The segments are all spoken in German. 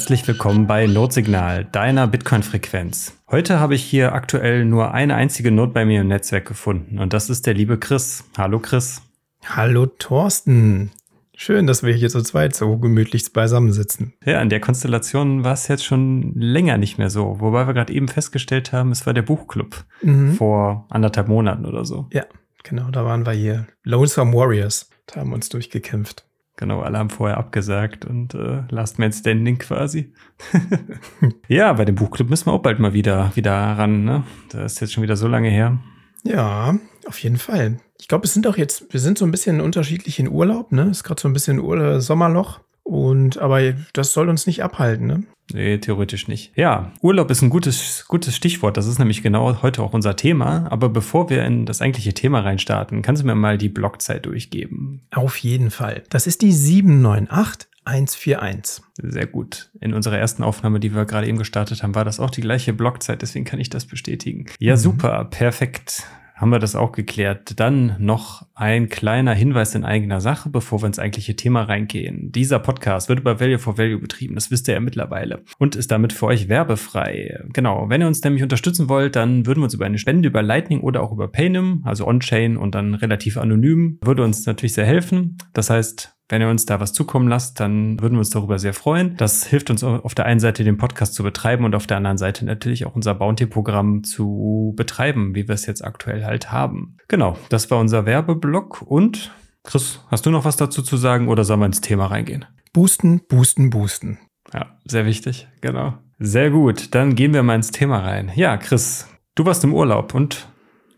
Herzlich willkommen bei Notsignal, deiner Bitcoin-Frequenz. Heute habe ich hier aktuell nur eine einzige Not bei mir im Netzwerk gefunden und das ist der liebe Chris. Hallo Chris. Hallo Thorsten. Schön, dass wir hier zu zweit so gemütlich beisammensitzen. Ja, in der Konstellation war es jetzt schon länger nicht mehr so, wobei wir gerade eben festgestellt haben, es war der Buchclub mhm. vor anderthalb Monaten oder so. Ja, genau, da waren wir hier. Lonesome Warriors. Da haben uns durchgekämpft. Genau, alle haben vorher abgesagt und äh, Last Man Standing quasi. ja, bei dem Buchclub müssen wir auch bald mal wieder, wieder ran, ne? Das ist jetzt schon wieder so lange her. Ja, auf jeden Fall. Ich glaube, es sind auch jetzt, wir sind so ein bisschen unterschiedlich in Urlaub, ne? Ist gerade so ein bisschen Ur Sommerloch. Und aber das soll uns nicht abhalten, ne? Nee, theoretisch nicht. Ja, Urlaub ist ein gutes, gutes Stichwort. Das ist nämlich genau heute auch unser Thema. Aber bevor wir in das eigentliche Thema reinstarten, kannst du mir mal die Blockzeit durchgeben? Auf jeden Fall. Das ist die 798141. Sehr gut. In unserer ersten Aufnahme, die wir gerade eben gestartet haben, war das auch die gleiche Blockzeit. Deswegen kann ich das bestätigen. Ja, mhm. super. Perfekt haben wir das auch geklärt. Dann noch ein kleiner Hinweis in eigener Sache, bevor wir ins eigentliche Thema reingehen. Dieser Podcast wird über Value for Value betrieben, das wisst ihr ja mittlerweile und ist damit für euch werbefrei. Genau, wenn ihr uns nämlich unterstützen wollt, dann würden wir uns über eine Spende über Lightning oder auch über Paynum, also on-chain und dann relativ anonym, würde uns natürlich sehr helfen. Das heißt, wenn ihr uns da was zukommen lasst, dann würden wir uns darüber sehr freuen. Das hilft uns auf der einen Seite, den Podcast zu betreiben und auf der anderen Seite natürlich auch unser Bounty-Programm zu betreiben, wie wir es jetzt aktuell halt haben. Genau, das war unser Werbeblock und Chris, hast du noch was dazu zu sagen oder sollen wir ins Thema reingehen? Boosten, boosten, boosten. Ja, sehr wichtig, genau. Sehr gut, dann gehen wir mal ins Thema rein. Ja, Chris, du warst im Urlaub und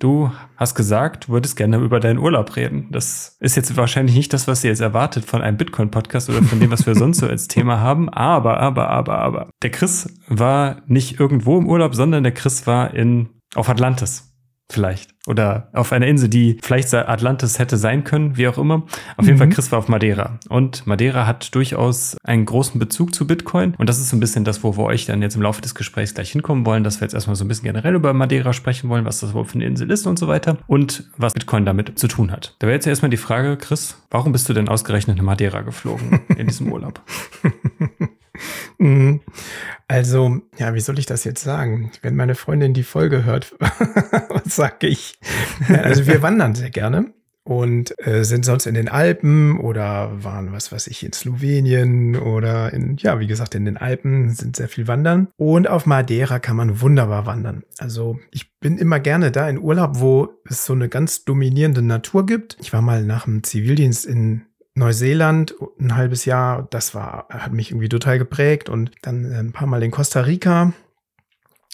Du hast gesagt, würdest gerne über deinen Urlaub reden. Das ist jetzt wahrscheinlich nicht das, was ihr jetzt erwartet von einem Bitcoin-Podcast oder von dem, was wir sonst so als Thema haben. Aber, aber, aber, aber. Der Chris war nicht irgendwo im Urlaub, sondern der Chris war in, auf Atlantis vielleicht. Oder auf einer Insel, die vielleicht Atlantis hätte sein können, wie auch immer. Auf mhm. jeden Fall, mhm. Chris war auf Madeira. Und Madeira hat durchaus einen großen Bezug zu Bitcoin. Und das ist so ein bisschen das, wo wir euch dann jetzt im Laufe des Gesprächs gleich hinkommen wollen, dass wir jetzt erstmal so ein bisschen generell über Madeira sprechen wollen, was das wohl für eine Insel ist und so weiter. Und was Bitcoin damit zu tun hat. Da wäre jetzt erstmal die Frage, Chris, warum bist du denn ausgerechnet in Madeira geflogen in diesem Urlaub? Mhm. Also, ja, wie soll ich das jetzt sagen? Wenn meine Freundin die Folge hört, was sage ich? Also, wir wandern sehr gerne und äh, sind sonst in den Alpen oder waren, was weiß ich, in Slowenien oder in, ja, wie gesagt, in den Alpen sind sehr viel wandern. Und auf Madeira kann man wunderbar wandern. Also ich bin immer gerne da in Urlaub, wo es so eine ganz dominierende Natur gibt. Ich war mal nach dem Zivildienst in Neuseeland ein halbes Jahr, das war, hat mich irgendwie total geprägt und dann äh, ein paar Mal in Costa Rica.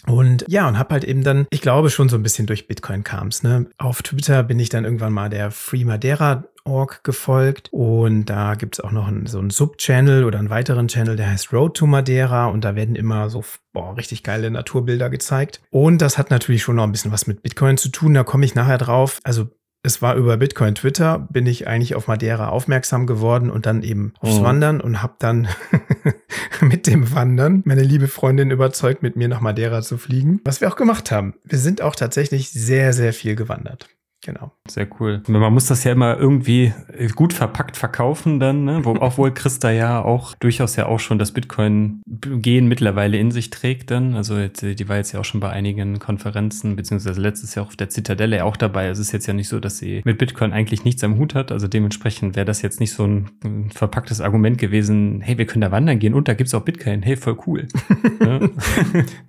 Und ja, und hab halt eben dann, ich glaube schon so ein bisschen durch Bitcoin kam's. Ne? Auf Twitter bin ich dann irgendwann mal der Free Madeira Org gefolgt und da gibt's auch noch einen, so einen Sub-Channel oder einen weiteren Channel, der heißt Road to Madeira und da werden immer so boah, richtig geile Naturbilder gezeigt. Und das hat natürlich schon noch ein bisschen was mit Bitcoin zu tun, da komme ich nachher drauf. Also es war über Bitcoin Twitter, bin ich eigentlich auf Madeira aufmerksam geworden und dann eben aufs oh. Wandern und habe dann mit dem Wandern meine liebe Freundin überzeugt, mit mir nach Madeira zu fliegen, was wir auch gemacht haben. Wir sind auch tatsächlich sehr, sehr viel gewandert. Genau. Sehr cool. Man muss das ja immer irgendwie gut verpackt verkaufen dann, ne? Wo, obwohl Christa ja auch durchaus ja auch schon das Bitcoin-Gehen mittlerweile in sich trägt dann. Also jetzt, die war jetzt ja auch schon bei einigen Konferenzen, beziehungsweise letztes Jahr auf der Zitadelle auch dabei. Es ist jetzt ja nicht so, dass sie mit Bitcoin eigentlich nichts am Hut hat. Also dementsprechend wäre das jetzt nicht so ein, ein, verpacktes Argument gewesen, hey, wir können da wandern gehen und da gibt's auch Bitcoin. Hey, voll cool. ja?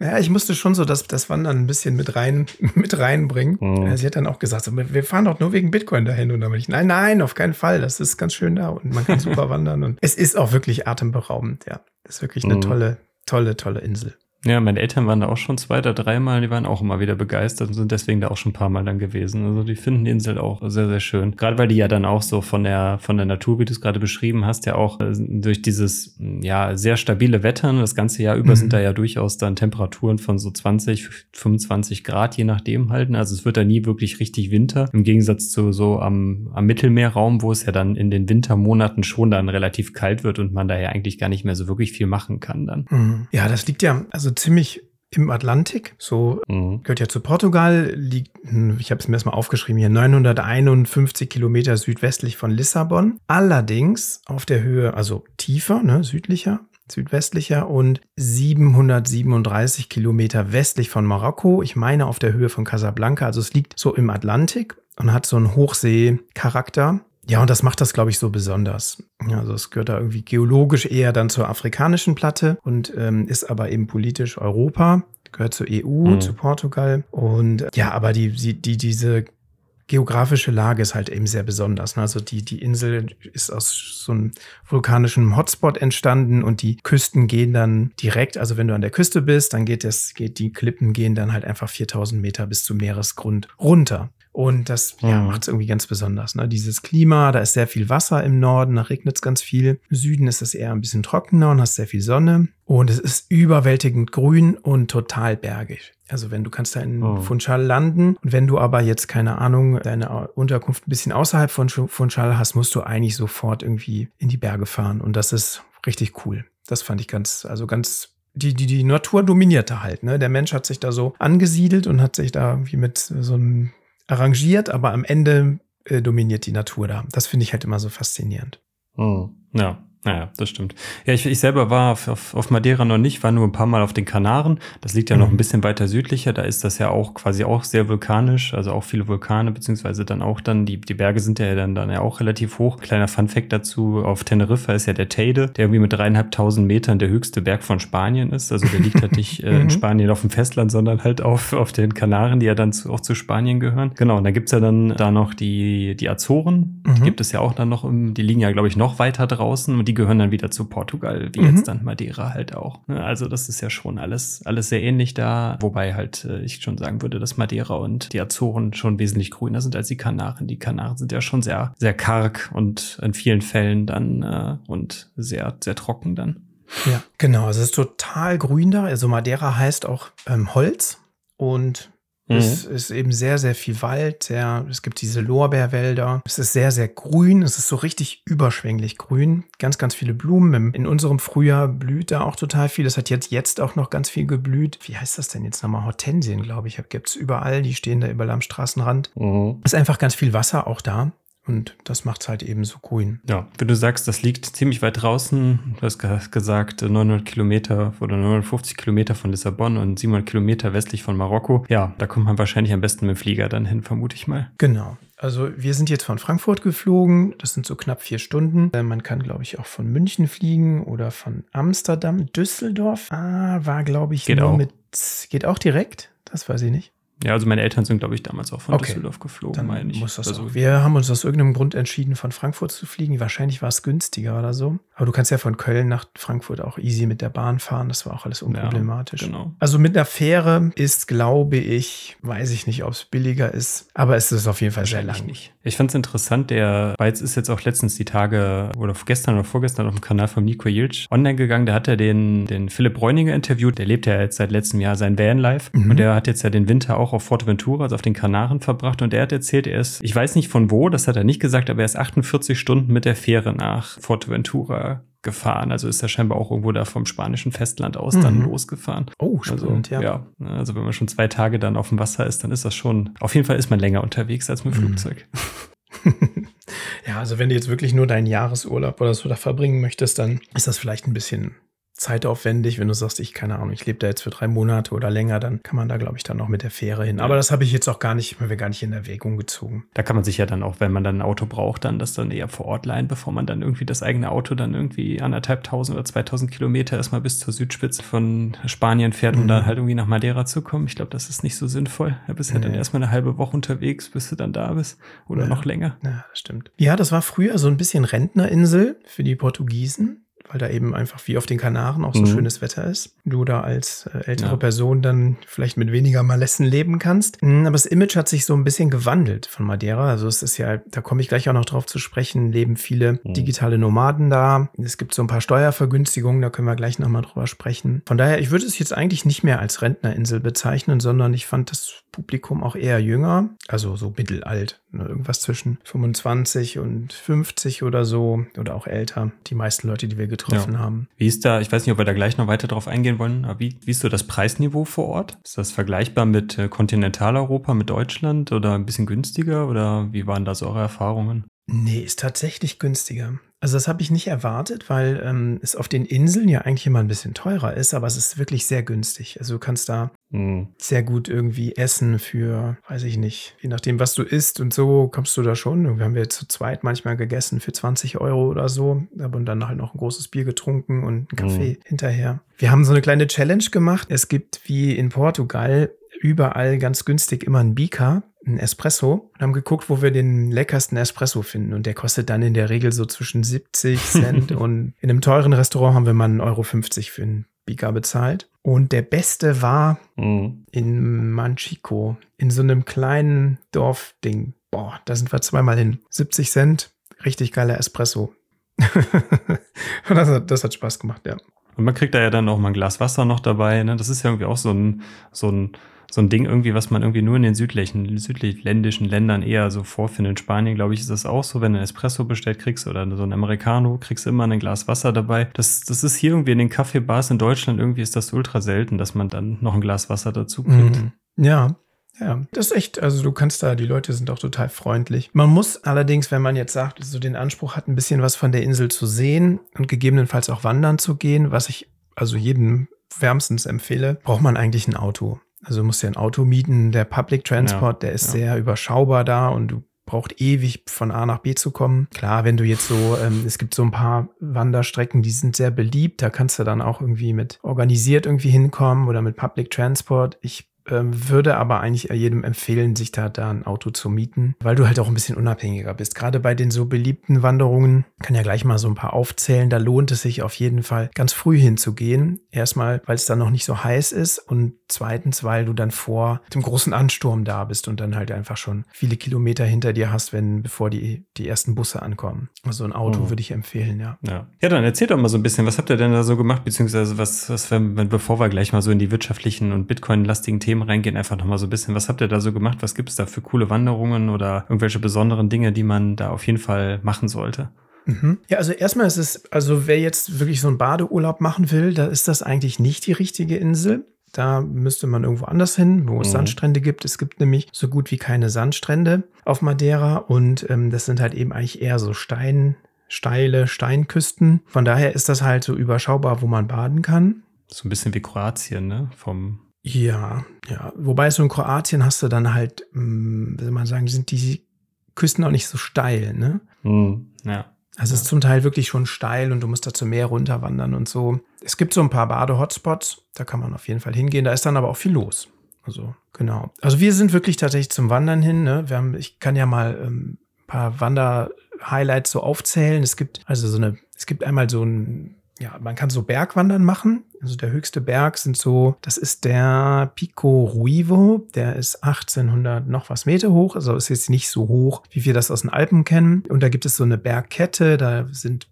ja, ich musste schon so das, das Wandern ein bisschen mit rein, mit reinbringen. Mhm. Sie hat dann auch gesagt, so, wir fahren doch nur wegen Bitcoin dahin. Und dann bin ich, nein, nein, auf keinen Fall. Das ist ganz schön da und man kann super wandern. Und es ist auch wirklich atemberaubend, ja. Das ist wirklich eine mhm. tolle, tolle, tolle Insel. Ja, meine Eltern waren da auch schon zwei oder dreimal, die waren auch immer wieder begeistert und sind deswegen da auch schon ein paar Mal dann gewesen. Also die finden die Insel auch sehr, sehr schön. Gerade weil die ja dann auch so von der, von der Natur, wie du es gerade beschrieben hast, ja auch äh, durch dieses, ja, sehr stabile Wetter, das ganze Jahr über mhm. sind da ja durchaus dann Temperaturen von so 20, 25 Grad, je nachdem halten. Also es wird da nie wirklich richtig Winter. Im Gegensatz zu so am, am Mittelmeerraum, wo es ja dann in den Wintermonaten schon dann relativ kalt wird und man da ja eigentlich gar nicht mehr so wirklich viel machen kann dann. Mhm. Ja, das liegt ja, also ziemlich im Atlantik. So mhm. gehört ja zu Portugal, liegt, hm, ich habe es mir erstmal aufgeschrieben hier, 951 Kilometer südwestlich von Lissabon. Allerdings auf der Höhe, also tiefer, ne, südlicher, südwestlicher und 737 Kilometer westlich von Marokko. Ich meine auf der Höhe von Casablanca. Also es liegt so im Atlantik und hat so einen Hochseecharakter. Ja, und das macht das, glaube ich, so besonders. Also es gehört da irgendwie geologisch eher dann zur afrikanischen Platte und ähm, ist aber eben politisch Europa, gehört zur EU, mhm. zu Portugal. Und ja, aber die, die, die, diese geografische Lage ist halt eben sehr besonders. Ne? Also die, die Insel ist aus so einem vulkanischen Hotspot entstanden und die Küsten gehen dann direkt, also wenn du an der Küste bist, dann geht das, geht die Klippen gehen dann halt einfach 4000 Meter bis zum Meeresgrund runter. Und das ja, mhm. macht es irgendwie ganz besonders. Ne? Dieses Klima, da ist sehr viel Wasser im Norden, da regnet es ganz viel. Im Süden ist es eher ein bisschen trockener und hast sehr viel Sonne. Und es ist überwältigend grün und total bergig. Also wenn du kannst da in oh. Funchal landen und wenn du aber jetzt keine Ahnung deine Unterkunft ein bisschen außerhalb von Funchal hast, musst du eigentlich sofort irgendwie in die Berge fahren und das ist richtig cool. Das fand ich ganz, also ganz die, die, die Natur dominierte halt. Ne? Der Mensch hat sich da so angesiedelt und hat sich da irgendwie mit so einem arrangiert, aber am Ende äh, dominiert die Natur da. Das finde ich halt immer so faszinierend. Hm. Ja, naja, das stimmt. Ja, ich, ich selber war auf, auf, auf Madeira noch nicht, war nur ein paar Mal auf den Kanaren. Das liegt ja mhm. noch ein bisschen weiter südlicher. Da ist das ja auch quasi auch sehr vulkanisch, also auch viele Vulkane, beziehungsweise dann auch dann, die, die Berge sind ja dann, dann ja auch relativ hoch. Kleiner Funfact dazu, auf Teneriffa ist ja der Teide, der irgendwie mit dreieinhalbtausend Metern der höchste Berg von Spanien ist. Also der liegt halt nicht äh, in mhm. Spanien auf dem Festland, sondern halt auf, auf den Kanaren, die ja dann zu, auch zu Spanien gehören. Genau, und da gibt's ja dann da noch die, die Azoren. Mhm. Die gibt es ja auch dann noch, im, die liegen ja, glaube ich, noch weiter draußen und die gehören dann wieder zu Portugal, wie mhm. jetzt dann Madeira halt auch. Ne? Also das ist ja schon alles, alles sehr ähnlich da, wobei halt äh, ich schon sagen würde, dass Madeira und die Azoren schon wesentlich grüner sind als die Kanaren. Die Kanaren sind ja schon sehr, sehr karg und in vielen Fällen dann äh, und sehr, sehr trocken dann. Ja, genau. Also es ist total grün da. Also Madeira heißt auch ähm, Holz und Mhm. Es ist eben sehr, sehr viel Wald. Sehr, es gibt diese Lorbeerwälder. Es ist sehr, sehr grün. Es ist so richtig überschwänglich grün. Ganz, ganz viele Blumen. In unserem Frühjahr blüht da auch total viel. Es hat jetzt, jetzt auch noch ganz viel geblüht. Wie heißt das denn jetzt nochmal? Hortensien, glaube ich. Gibt es überall. Die stehen da überall am Straßenrand. Mhm. Es ist einfach ganz viel Wasser auch da. Und das macht es halt eben so grün. Ja, wenn du sagst, das liegt ziemlich weit draußen, du hast gesagt 900 Kilometer oder 950 Kilometer von Lissabon und 700 Kilometer westlich von Marokko. Ja, da kommt man wahrscheinlich am besten mit dem Flieger dann hin, vermute ich mal. Genau. Also wir sind jetzt von Frankfurt geflogen. Das sind so knapp vier Stunden. Äh, man kann, glaube ich, auch von München fliegen oder von Amsterdam. Düsseldorf ah, war, glaube ich, geht nur auch. mit. Geht auch direkt? Das weiß ich nicht. Ja, also meine Eltern sind, glaube ich, damals auch von okay. Düsseldorf geflogen, Dann meine ich. Muss das also, Wir haben uns aus irgendeinem Grund entschieden, von Frankfurt zu fliegen. Wahrscheinlich war es günstiger oder so. Aber du kannst ja von Köln nach Frankfurt auch easy mit der Bahn fahren. Das war auch alles unproblematisch. Ja, genau. Also mit einer Fähre ist, glaube ich, weiß ich nicht, ob es billiger ist, aber es ist auf jeden Fall sehr lang. Nicht. Ich fand es interessant, der Beiz ist jetzt auch letztens die Tage oder gestern oder vorgestern auf dem Kanal von Nico Jilc online gegangen. Da hat er den, den Philipp Bräuninger interviewt. Der lebt ja jetzt seit letztem Jahr sein Vanlife. Mhm. Und der hat jetzt ja den Winter auch auf Forteventura damals auf den Kanaren verbracht und er hat erzählt, er ist, ich weiß nicht von wo, das hat er nicht gesagt, aber er ist 48 Stunden mit der Fähre nach Forteventura gefahren. Also ist er scheinbar auch irgendwo da vom spanischen Festland aus mhm. dann losgefahren. Oh, spannend, also, ja. ja. Also wenn man schon zwei Tage dann auf dem Wasser ist, dann ist das schon, auf jeden Fall ist man länger unterwegs als mit dem mhm. Flugzeug. ja, also wenn du jetzt wirklich nur deinen Jahresurlaub oder so da verbringen möchtest, dann ist das vielleicht ein bisschen zeitaufwendig. Wenn du sagst, ich keine Ahnung, ich lebe da jetzt für drei Monate oder länger, dann kann man da, glaube ich, dann noch mit der Fähre hin. Aber das habe ich jetzt auch gar nicht, haben wir gar nicht in Erwägung gezogen. Da kann man sich ja dann auch, wenn man dann ein Auto braucht, dann das dann eher vor Ort leihen, bevor man dann irgendwie das eigene Auto dann irgendwie anderthalb tausend oder zweitausend Kilometer erstmal bis zur Südspitze von Spanien fährt, um mhm. dann halt irgendwie nach Madeira zu kommen. Ich glaube, das ist nicht so sinnvoll. Da bist du nee. dann erstmal eine halbe Woche unterwegs, bis du dann da bist oder ja. noch länger. Ja, das stimmt. Ja, das war früher so ein bisschen Rentnerinsel für die Portugiesen weil da eben einfach wie auf den Kanaren auch so mhm. schönes Wetter ist. Du da als äh, ältere ja. Person dann vielleicht mit weniger Malessen leben kannst. Mhm, aber das Image hat sich so ein bisschen gewandelt von Madeira. Also es ist ja, da komme ich gleich auch noch drauf zu sprechen, leben viele mhm. digitale Nomaden da. Es gibt so ein paar Steuervergünstigungen, da können wir gleich nochmal drüber sprechen. Von daher, ich würde es jetzt eigentlich nicht mehr als Rentnerinsel bezeichnen, sondern ich fand das Publikum auch eher jünger, also so mittelalt, ne? irgendwas zwischen 25 und 50 oder so oder auch älter. Die meisten Leute, die wir getroffen getroffen ja. haben. Wie ist da, ich weiß nicht, ob wir da gleich noch weiter drauf eingehen wollen, aber wie, wie ist so das Preisniveau vor Ort? Ist das vergleichbar mit äh, Kontinentaleuropa, mit Deutschland oder ein bisschen günstiger oder wie waren da so eure Erfahrungen? Nee, ist tatsächlich günstiger. Also das habe ich nicht erwartet, weil ähm, es auf den Inseln ja eigentlich immer ein bisschen teurer ist, aber es ist wirklich sehr günstig. Also du kannst da mhm. sehr gut irgendwie essen für, weiß ich nicht, je nachdem, was du isst und so, kommst du da schon. Wir haben wir zu zweit manchmal gegessen für 20 Euro oder so, aber dann halt noch ein großes Bier getrunken und einen Kaffee mhm. hinterher. Wir haben so eine kleine Challenge gemacht. Es gibt wie in Portugal überall ganz günstig immer ein Bika, ein Espresso und haben geguckt, wo wir den leckersten Espresso finden. Und der kostet dann in der Regel so zwischen 70 Cent und in einem teuren Restaurant haben wir mal 1,50 Euro für einen Bika bezahlt. Und der beste war mhm. in Manchico, in so einem kleinen Dorfding. Boah, da sind wir zweimal hin. 70 Cent, richtig geiler Espresso. das, hat, das hat Spaß gemacht, ja. Und man kriegt da ja dann auch mal ein Glas Wasser noch dabei. Ne? Das ist ja irgendwie auch so ein, so ein so ein Ding irgendwie, was man irgendwie nur in den südlichen, südländischen Ländern eher so vorfindet. In Spanien, glaube ich, ist das auch so, wenn du ein Espresso bestellt kriegst oder so ein Americano, kriegst du immer ein Glas Wasser dabei. Das, das ist hier irgendwie in den Kaffeebars in Deutschland irgendwie ist das ultra selten, dass man dann noch ein Glas Wasser dazu kriegt. Mhm. Ja, ja, das ist echt, also du kannst da, die Leute sind auch total freundlich. Man muss allerdings, wenn man jetzt sagt, so den Anspruch hat, ein bisschen was von der Insel zu sehen und gegebenenfalls auch wandern zu gehen, was ich also jedem wärmstens empfehle, braucht man eigentlich ein Auto. Also du musst ja ein Auto mieten. Der Public Transport, ja, der ist ja. sehr überschaubar da und du braucht ewig von A nach B zu kommen. Klar, wenn du jetzt so, ähm, es gibt so ein paar Wanderstrecken, die sind sehr beliebt. Da kannst du dann auch irgendwie mit organisiert irgendwie hinkommen oder mit Public Transport. Ich würde aber eigentlich jedem empfehlen, sich da, da ein Auto zu mieten, weil du halt auch ein bisschen unabhängiger bist. Gerade bei den so beliebten Wanderungen, kann ja gleich mal so ein paar aufzählen, da lohnt es sich auf jeden Fall ganz früh hinzugehen. Erstmal, weil es dann noch nicht so heiß ist und zweitens, weil du dann vor dem großen Ansturm da bist und dann halt einfach schon viele Kilometer hinter dir hast, wenn bevor die, die ersten Busse ankommen. Also ein Auto mhm. würde ich empfehlen, ja. ja. Ja, dann erzähl doch mal so ein bisschen, was habt ihr denn da so gemacht, beziehungsweise was, was wenn, bevor wir gleich mal so in die wirtschaftlichen und Bitcoin-lastigen Themen Themen reingehen, einfach nochmal so ein bisschen, was habt ihr da so gemacht? Was gibt es da für coole Wanderungen oder irgendwelche besonderen Dinge, die man da auf jeden Fall machen sollte? Mhm. Ja, also erstmal ist es, also wer jetzt wirklich so einen Badeurlaub machen will, da ist das eigentlich nicht die richtige Insel. Da müsste man irgendwo anders hin, wo es mhm. Sandstrände gibt. Es gibt nämlich so gut wie keine Sandstrände auf Madeira und ähm, das sind halt eben eigentlich eher so Stein, steile Steinküsten. Von daher ist das halt so überschaubar, wo man baden kann. So ein bisschen wie Kroatien, ne? Vom ja, ja. Wobei so in Kroatien hast du dann halt, hm, wie soll man sagen, sind die Küsten auch nicht so steil, ne? Mhm, ja. Also es ist zum Teil wirklich schon steil und du musst da zum Meer runterwandern und so. Es gibt so ein paar Bade-Hotspots, da kann man auf jeden Fall hingehen. Da ist dann aber auch viel los. Also, genau. Also wir sind wirklich tatsächlich zum Wandern hin. Ne? Wir haben, ich kann ja mal ähm, ein paar Wander-Highlights so aufzählen. Es gibt also so eine, es gibt einmal so ein ja, man kann so Bergwandern machen. Also der höchste Berg sind so, das ist der Pico Ruivo, der ist 1800 noch was Meter hoch, also ist jetzt nicht so hoch, wie wir das aus den Alpen kennen. Und da gibt es so eine Bergkette, da sind,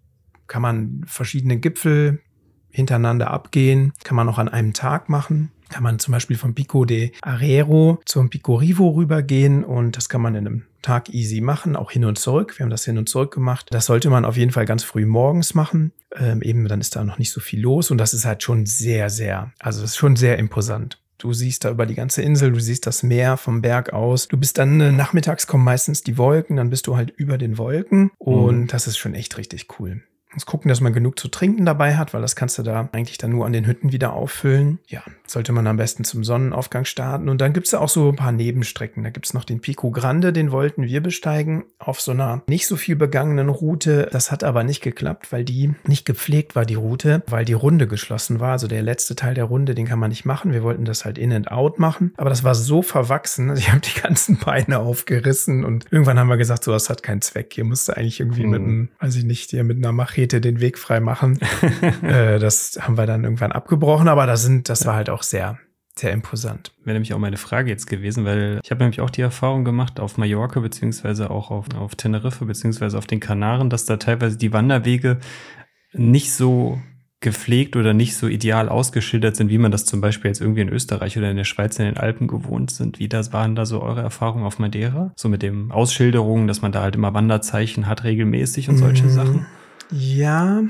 kann man verschiedene Gipfel hintereinander abgehen, kann man auch an einem Tag machen kann man zum Beispiel vom Pico de Arero zum Pico Rivo rübergehen und das kann man in einem Tag easy machen, auch hin und zurück. Wir haben das hin und zurück gemacht. Das sollte man auf jeden Fall ganz früh morgens machen. Ähm, eben dann ist da noch nicht so viel los und das ist halt schon sehr, sehr, also das ist schon sehr imposant. Du siehst da über die ganze Insel, du siehst das Meer vom Berg aus. Du bist dann äh, nachmittags kommen meistens die Wolken, dann bist du halt über den Wolken und mhm. das ist schon echt richtig cool muss gucken, dass man genug zu trinken dabei hat, weil das kannst du da eigentlich dann nur an den Hütten wieder auffüllen. Ja, sollte man am besten zum Sonnenaufgang starten. Und dann gibt's da auch so ein paar Nebenstrecken. Da gibt's noch den Pico Grande, den wollten wir besteigen auf so einer nicht so viel begangenen Route. Das hat aber nicht geklappt, weil die nicht gepflegt war, die Route, weil die Runde geschlossen war. Also der letzte Teil der Runde, den kann man nicht machen. Wir wollten das halt in and out machen. Aber das war so verwachsen. Also ich habe die ganzen Beine aufgerissen und irgendwann haben wir gesagt, so, das hat keinen Zweck. Hier musste eigentlich irgendwie mhm. mit einem, weiß ich nicht, hier mit einer Machete den Weg frei machen. äh, das haben wir dann irgendwann abgebrochen, aber das sind, das war halt auch sehr, sehr imposant. Wäre nämlich auch meine Frage jetzt gewesen, weil ich habe nämlich auch die Erfahrung gemacht auf Mallorca beziehungsweise auch auf, auf Teneriffa beziehungsweise auf den Kanaren, dass da teilweise die Wanderwege nicht so gepflegt oder nicht so ideal ausgeschildert sind, wie man das zum Beispiel jetzt irgendwie in Österreich oder in der Schweiz in den Alpen gewohnt sind. Wie das waren da so eure Erfahrungen auf Madeira? So mit dem Ausschilderungen, dass man da halt immer Wanderzeichen hat regelmäßig und solche mmh. Sachen? Ja,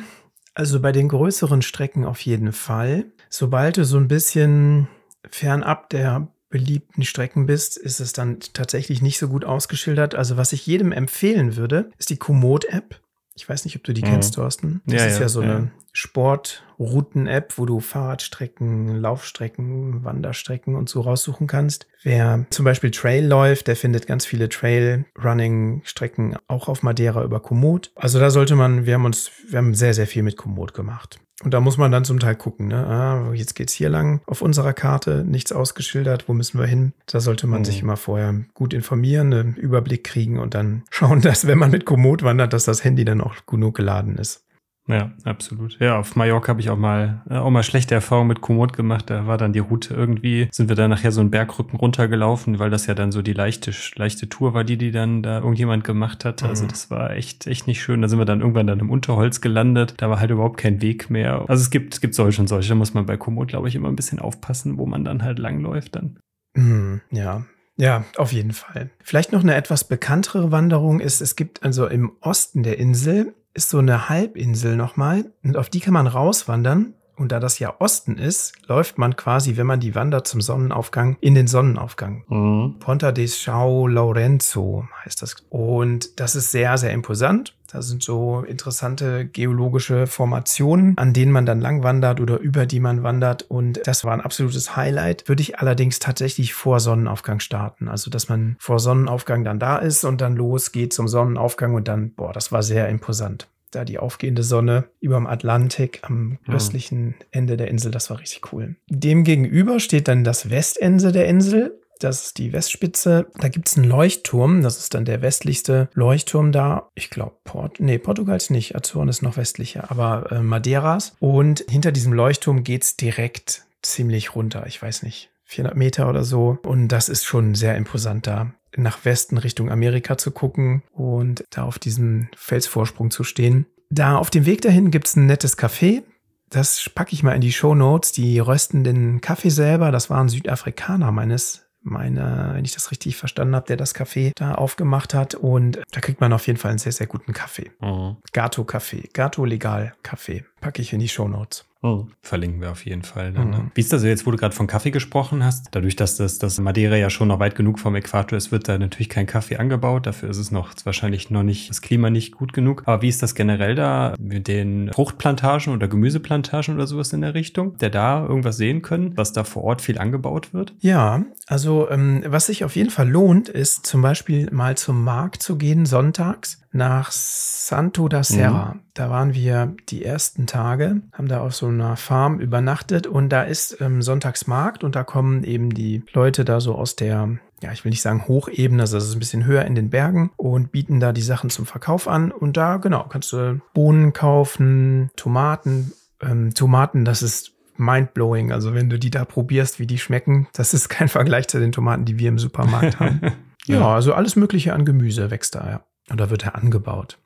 Also bei den größeren Strecken auf jeden Fall. Sobald du so ein bisschen fernab der beliebten Strecken bist, ist es dann tatsächlich nicht so gut ausgeschildert. Also was ich jedem empfehlen würde, ist die Komoot-App. Ich weiß nicht, ob du die mhm. kennst, Thorsten. Das ja, ist ja, ja so ja. eine Sportrouten-App, wo du Fahrradstrecken, Laufstrecken, Wanderstrecken und so raussuchen kannst. Wer zum Beispiel Trail läuft, der findet ganz viele Trail-Running-Strecken auch auf Madeira über Komoot. Also da sollte man, wir haben uns, wir haben sehr, sehr viel mit Komoot gemacht. Und da muss man dann zum Teil gucken, ne? Ah, jetzt geht's hier lang auf unserer Karte, nichts ausgeschildert, wo müssen wir hin? Da sollte man mhm. sich immer vorher gut informieren, einen Überblick kriegen und dann schauen, dass, wenn man mit Komoot wandert, dass das Handy dann auch genug geladen ist. Ja, absolut. Ja, auf Mallorca habe ich auch mal, äh, auch mal schlechte Erfahrungen mit Komoot gemacht. Da war dann die Route irgendwie, sind wir dann nachher so einen Bergrücken runtergelaufen, weil das ja dann so die leichte, leichte Tour war, die die dann da irgendjemand gemacht hat. Also mhm. das war echt, echt nicht schön. Da sind wir dann irgendwann dann im Unterholz gelandet. Da war halt überhaupt kein Weg mehr. Also es gibt, es gibt solche und solche. Da muss man bei Komoot, glaube ich, immer ein bisschen aufpassen, wo man dann halt langläuft dann. Mhm, ja, ja, auf jeden Fall. Vielleicht noch eine etwas bekanntere Wanderung ist, es gibt also im Osten der Insel ist so eine Halbinsel nochmal und auf die kann man rauswandern. Und da das ja Osten ist, läuft man quasi, wenn man die wandert zum Sonnenaufgang, in den Sonnenaufgang. Mhm. Ponta de Sao Lorenzo heißt das. Und das ist sehr, sehr imposant. Da sind so interessante geologische Formationen, an denen man dann lang wandert oder über die man wandert. Und das war ein absolutes Highlight. Würde ich allerdings tatsächlich vor Sonnenaufgang starten. Also, dass man vor Sonnenaufgang dann da ist und dann losgeht zum Sonnenaufgang und dann, boah, das war sehr imposant da die aufgehende Sonne über dem Atlantik am hm. östlichen Ende der Insel. Das war richtig cool. Demgegenüber steht dann das Westende der Insel. Das ist die Westspitze. Da gibt es einen Leuchtturm. Das ist dann der westlichste Leuchtturm da. Ich glaube, Port nee, Portugals nicht. Azoren ist noch westlicher, aber äh, Madeiras. Und hinter diesem Leuchtturm geht es direkt ziemlich runter. Ich weiß nicht, 400 Meter oder so. Und das ist schon sehr imposant da nach Westen Richtung Amerika zu gucken und da auf diesem Felsvorsprung zu stehen. Da auf dem Weg dahin gibt es ein nettes Café. Das packe ich mal in die Show Notes. Die rösten den Kaffee selber. Das waren Südafrikaner meines meine, wenn ich das richtig verstanden habe, der das Café da aufgemacht hat. Und da kriegt man auf jeden Fall einen sehr, sehr guten Kaffee. Mhm. Gato Kaffee, Gato Legal Kaffee. Packe ich in die Show Notes. Oh. Verlinken wir auf jeden Fall. Dann, ne? mhm. Wie ist das jetzt, wo du gerade von Kaffee gesprochen hast? Dadurch, dass das, das Madeira ja schon noch weit genug vom Äquator ist, wird da natürlich kein Kaffee angebaut. Dafür ist es noch wahrscheinlich noch nicht, das Klima nicht gut genug. Aber wie ist das generell da mit den Fruchtplantagen oder Gemüseplantagen oder sowas in der Richtung? Der da irgendwas sehen können, was da vor Ort viel angebaut wird? Ja, also ähm, was sich auf jeden Fall lohnt, ist zum Beispiel mal zum Markt zu gehen sonntags nach Santo da Serra. Mhm. Da waren wir die ersten Tage, haben da auf so einer Farm übernachtet und da ist ähm, Sonntagsmarkt und da kommen eben die Leute da so aus der ja, ich will nicht sagen Hochebene, also das ist ein bisschen höher in den Bergen und bieten da die Sachen zum Verkauf an. Und da, genau, kannst du Bohnen kaufen, Tomaten. Ähm, Tomaten, das ist mindblowing. Also wenn du die da probierst, wie die schmecken, das ist kein Vergleich zu den Tomaten, die wir im Supermarkt haben. ja. ja, also alles Mögliche an Gemüse wächst da, ja. Und da wird er angebaut.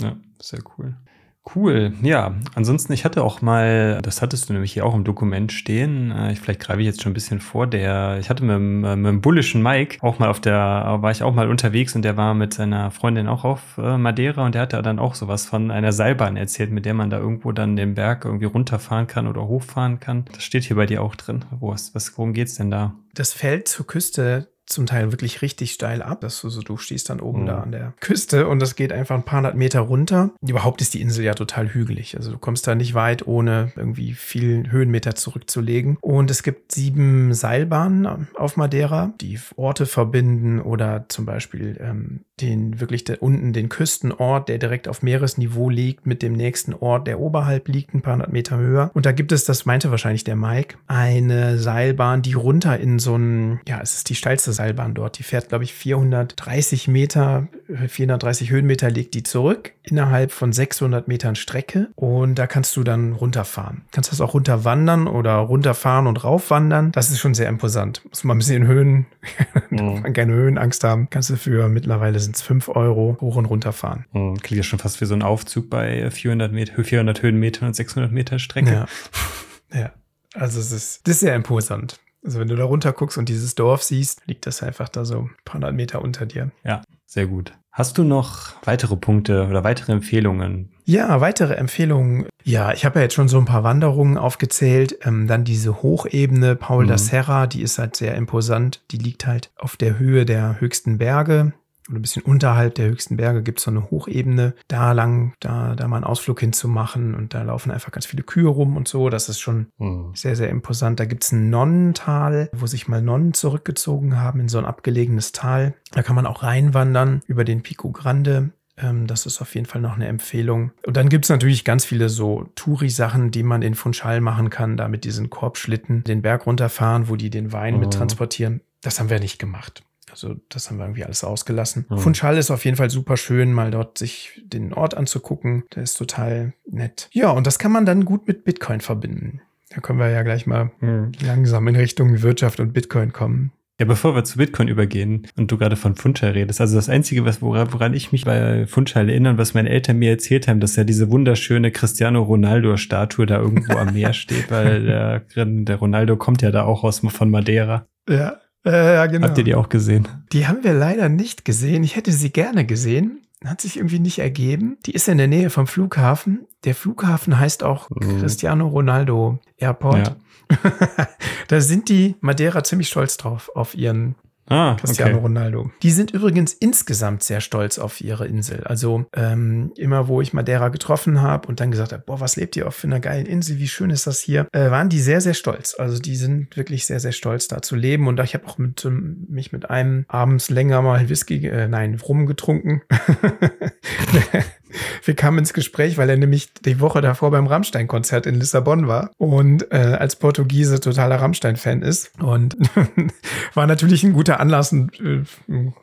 Ja, sehr cool. Cool, ja. Ansonsten, ich hatte auch mal, das hattest du nämlich hier auch im Dokument stehen, äh, vielleicht greife ich jetzt schon ein bisschen vor, der, ich hatte mit, äh, mit dem bullischen Mike auch mal auf der, war ich auch mal unterwegs und der war mit seiner Freundin auch auf äh, Madeira und der hatte dann auch sowas von einer Seilbahn erzählt, mit der man da irgendwo dann den Berg irgendwie runterfahren kann oder hochfahren kann. Das steht hier bei dir auch drin. Wo ist, was, worum geht's denn da? Das fällt zur Küste zum Teil wirklich richtig steil ab. Das so, du stehst dann oben mhm. da an der Küste und das geht einfach ein paar hundert Meter runter. Überhaupt ist die Insel ja total hügelig. Also du kommst da nicht weit, ohne irgendwie viel Höhenmeter zurückzulegen. Und es gibt sieben Seilbahnen auf Madeira, die Orte verbinden oder zum Beispiel ähm, den wirklich de, unten den Küstenort, der direkt auf Meeresniveau liegt, mit dem nächsten Ort, der oberhalb liegt, ein paar hundert Meter höher. Und da gibt es, das meinte wahrscheinlich der Mike, eine Seilbahn, die runter in so ein, ja, es ist die steilste Seilbahn dort. Die fährt, glaube ich, 430 Meter, 430 Höhenmeter legt die zurück innerhalb von 600 Metern Strecke. Und da kannst du dann runterfahren. Kannst das auch runterwandern oder runterfahren und raufwandern. Das ist schon sehr imposant. Muss man ein bisschen Höhen, mhm. keine Höhenangst haben. Kannst du für mittlerweile sind es 5 Euro hoch und runter fahren. Mhm, klingt ja schon fast wie so ein Aufzug bei 400 Meter, 400 Höhenmetern und 600 Meter Strecke. Ja. ja. Also es ist, das ist sehr imposant. Also wenn du da runter guckst und dieses Dorf siehst, liegt das einfach da so ein paar hundert Meter unter dir. Ja. Sehr gut. Hast du noch weitere Punkte oder weitere Empfehlungen? Ja, weitere Empfehlungen. Ja, ich habe ja jetzt schon so ein paar Wanderungen aufgezählt. Ähm, dann diese Hochebene Paul mhm. da Serra, die ist halt sehr imposant. Die liegt halt auf der Höhe der höchsten Berge oder ein bisschen unterhalb der höchsten Berge gibt es so eine Hochebene, da lang, da, da mal einen Ausflug hinzumachen und da laufen einfach ganz viele Kühe rum und so. Das ist schon mhm. sehr, sehr imposant. Da gibt es ein Nonnental, wo sich mal Nonnen zurückgezogen haben in so ein abgelegenes Tal. Da kann man auch reinwandern über den Pico Grande. Ähm, das ist auf jeden Fall noch eine Empfehlung. Und dann gibt es natürlich ganz viele so Touri-Sachen, die man in Funchal machen kann, da mit diesen Korbschlitten den Berg runterfahren, wo die den Wein oh. mit transportieren. Das haben wir nicht gemacht. Also das haben wir irgendwie alles ausgelassen. Mhm. Funchal ist auf jeden Fall super schön, mal dort sich den Ort anzugucken. Der ist total nett. Ja, und das kann man dann gut mit Bitcoin verbinden. Da können wir ja gleich mal mhm. langsam in Richtung Wirtschaft und Bitcoin kommen. Ja, bevor wir zu Bitcoin übergehen und du gerade von Funchal redest, also das Einzige, was, woran, ich mich bei Funchal erinnern, was meine Eltern mir erzählt haben, dass ja diese wunderschöne Cristiano Ronaldo-Statue da irgendwo am Meer steht, weil der, der Ronaldo kommt ja da auch aus von Madeira. Ja, äh, ja, genau. Habt ihr die auch gesehen? Die haben wir leider nicht gesehen. Ich hätte sie gerne gesehen. Hat sich irgendwie nicht ergeben. Die ist in der Nähe vom Flughafen. Der Flughafen heißt auch mhm. Cristiano Ronaldo Airport. Ja. da sind die Madeira ziemlich stolz drauf, auf ihren Ah, Cristiano okay. Ronaldo. Die sind übrigens insgesamt sehr stolz auf ihre Insel. Also ähm, immer, wo ich Madeira getroffen habe und dann gesagt habe, boah, was lebt ihr auf einer geilen Insel, wie schön ist das hier, äh, waren die sehr, sehr stolz. Also die sind wirklich sehr, sehr stolz, da zu leben. Und ich habe auch mit, ähm, mich mit einem abends länger mal Whisky, äh, nein, Rum getrunken. Wir kamen ins Gespräch, weil er nämlich die Woche davor beim Rammstein-Konzert in Lissabon war und äh, als Portugiese totaler Rammstein-Fan ist. Und war natürlich ein guter Anlass und äh,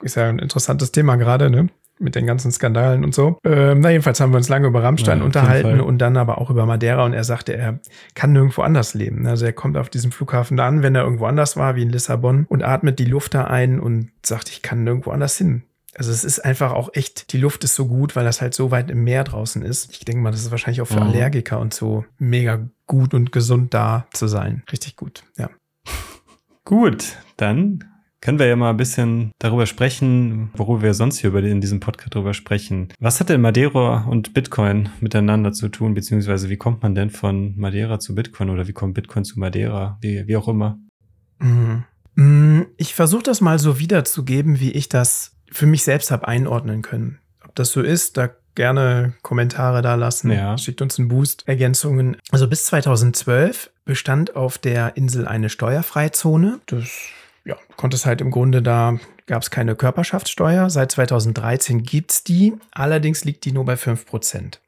ist ja ein interessantes Thema gerade, ne? mit den ganzen Skandalen und so. Ähm, na, jedenfalls haben wir uns lange über Rammstein ja, unterhalten und dann aber auch über Madeira und er sagte, er kann nirgendwo anders leben. Also er kommt auf diesem Flughafen an, wenn er irgendwo anders war, wie in Lissabon, und atmet die Luft da ein und sagt, ich kann nirgendwo anders hin. Also es ist einfach auch echt, die Luft ist so gut, weil das halt so weit im Meer draußen ist. Ich denke mal, das ist wahrscheinlich auch für mhm. Allergiker und so mega gut und gesund da zu sein. Richtig gut, ja. Gut, dann können wir ja mal ein bisschen darüber sprechen, worüber wir sonst hier in diesem Podcast drüber sprechen. Was hat denn Madeira und Bitcoin miteinander zu tun, beziehungsweise wie kommt man denn von Madeira zu Bitcoin oder wie kommt Bitcoin zu Madeira, wie, wie auch immer? Mhm. Mm, ich versuche das mal so wiederzugeben, wie ich das für mich selbst habe einordnen können. Ob das so ist, da gerne Kommentare da lassen. Ja. Schickt uns einen Boost, Ergänzungen. Also bis 2012 bestand auf der Insel eine Steuerfreizone. Das ja, konnte es halt im Grunde da, gab es keine Körperschaftssteuer. Seit 2013 gibt es die. Allerdings liegt die nur bei 5%.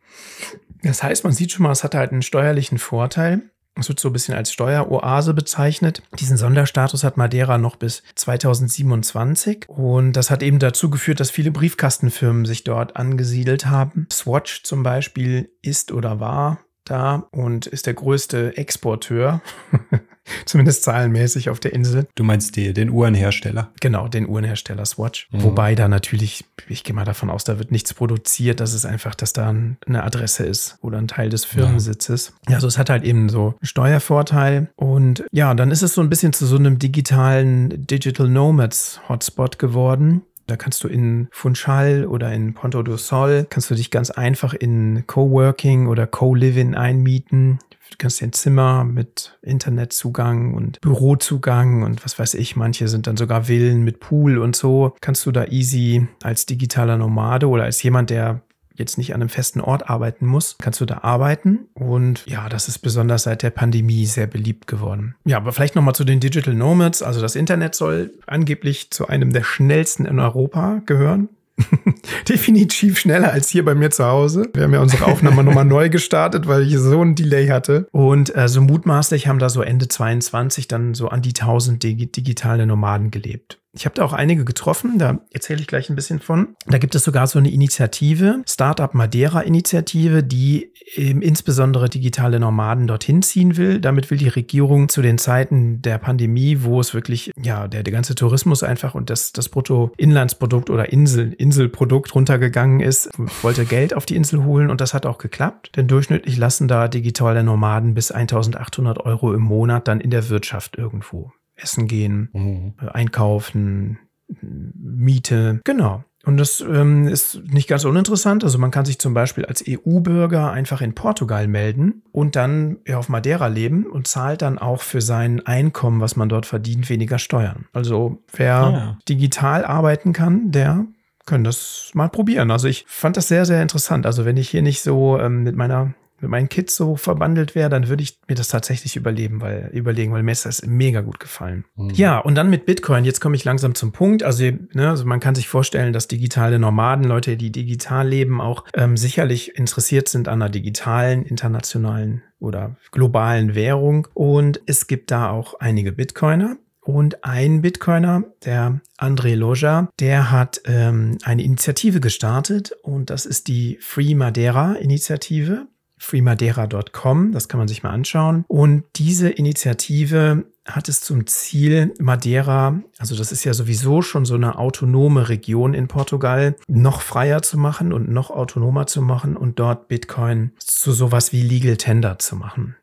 Das heißt, man sieht schon mal, es hat halt einen steuerlichen Vorteil. Es wird so ein bisschen als Steueroase bezeichnet. Diesen Sonderstatus hat Madeira noch bis 2027 und das hat eben dazu geführt, dass viele Briefkastenfirmen sich dort angesiedelt haben. Swatch zum Beispiel ist oder war da und ist der größte Exporteur Zumindest zahlenmäßig auf der Insel. Du meinst die, den Uhrenhersteller? Genau, den Uhrenhersteller Swatch. Mhm. Wobei da natürlich, ich gehe mal davon aus, da wird nichts produziert. Das ist einfach, dass da eine Adresse ist oder ein Teil des Firmensitzes. Ja. Also es hat halt eben so einen Steuervorteil. Und ja, dann ist es so ein bisschen zu so einem digitalen Digital Nomads Hotspot geworden. Da kannst du in Funchal oder in Ponto do Sol, kannst du dich ganz einfach in Coworking oder Co-Living einmieten. Du kannst dir ein Zimmer mit Internetzugang und Bürozugang und was weiß ich, manche sind dann sogar Villen mit Pool und so. Kannst du da easy als digitaler Nomade oder als jemand, der jetzt nicht an einem festen Ort arbeiten muss, kannst du da arbeiten. Und ja, das ist besonders seit der Pandemie sehr beliebt geworden. Ja, aber vielleicht nochmal zu den Digital Nomads. Also das Internet soll angeblich zu einem der schnellsten in Europa gehören. Definitiv schneller als hier bei mir zu Hause. Wir haben ja unsere Aufnahme nochmal neu gestartet, weil ich so ein Delay hatte. Und äh, so mutmaßlich haben da so Ende 22 dann so an die 1000 digitale Nomaden gelebt. Ich habe da auch einige getroffen, da erzähle ich gleich ein bisschen von. Da gibt es sogar so eine Initiative, Startup Madeira Initiative, die eben insbesondere digitale Nomaden dorthin ziehen will. Damit will die Regierung zu den Zeiten der Pandemie, wo es wirklich, ja, der, der ganze Tourismus einfach und das, das Bruttoinlandsprodukt oder Insel, Inselprodukt runtergegangen ist, wollte Geld auf die Insel holen und das hat auch geklappt. Denn durchschnittlich lassen da digitale Nomaden bis 1800 Euro im Monat dann in der Wirtschaft irgendwo essen gehen, mhm. Äh, einkaufen, Miete. Genau. Und das ähm, ist nicht ganz uninteressant. Also man kann sich zum Beispiel als EU-Bürger einfach in Portugal melden und dann ja, auf Madeira leben und zahlt dann auch für sein Einkommen, was man dort verdient, weniger Steuern. Also wer ah, ja. digital arbeiten kann, der können das mal probieren. Also ich fand das sehr, sehr interessant. Also wenn ich hier nicht so ähm, mit meiner mit meinen Kids so verbandelt wäre, dann würde ich mir das tatsächlich überleben, weil, überlegen, weil mir ist das mega gut gefallen. Mhm. Ja, und dann mit Bitcoin, jetzt komme ich langsam zum Punkt. Also, ne, also man kann sich vorstellen, dass digitale Nomaden, Leute, die digital leben, auch ähm, sicherlich interessiert sind an einer digitalen, internationalen oder globalen Währung. Und es gibt da auch einige Bitcoiner. Und ein Bitcoiner, der André Loja, der hat ähm, eine Initiative gestartet und das ist die Free Madeira Initiative freemadeira.com, das kann man sich mal anschauen. Und diese Initiative hat es zum Ziel, Madeira, also das ist ja sowieso schon so eine autonome Region in Portugal, noch freier zu machen und noch autonomer zu machen und dort Bitcoin zu sowas wie Legal Tender zu machen.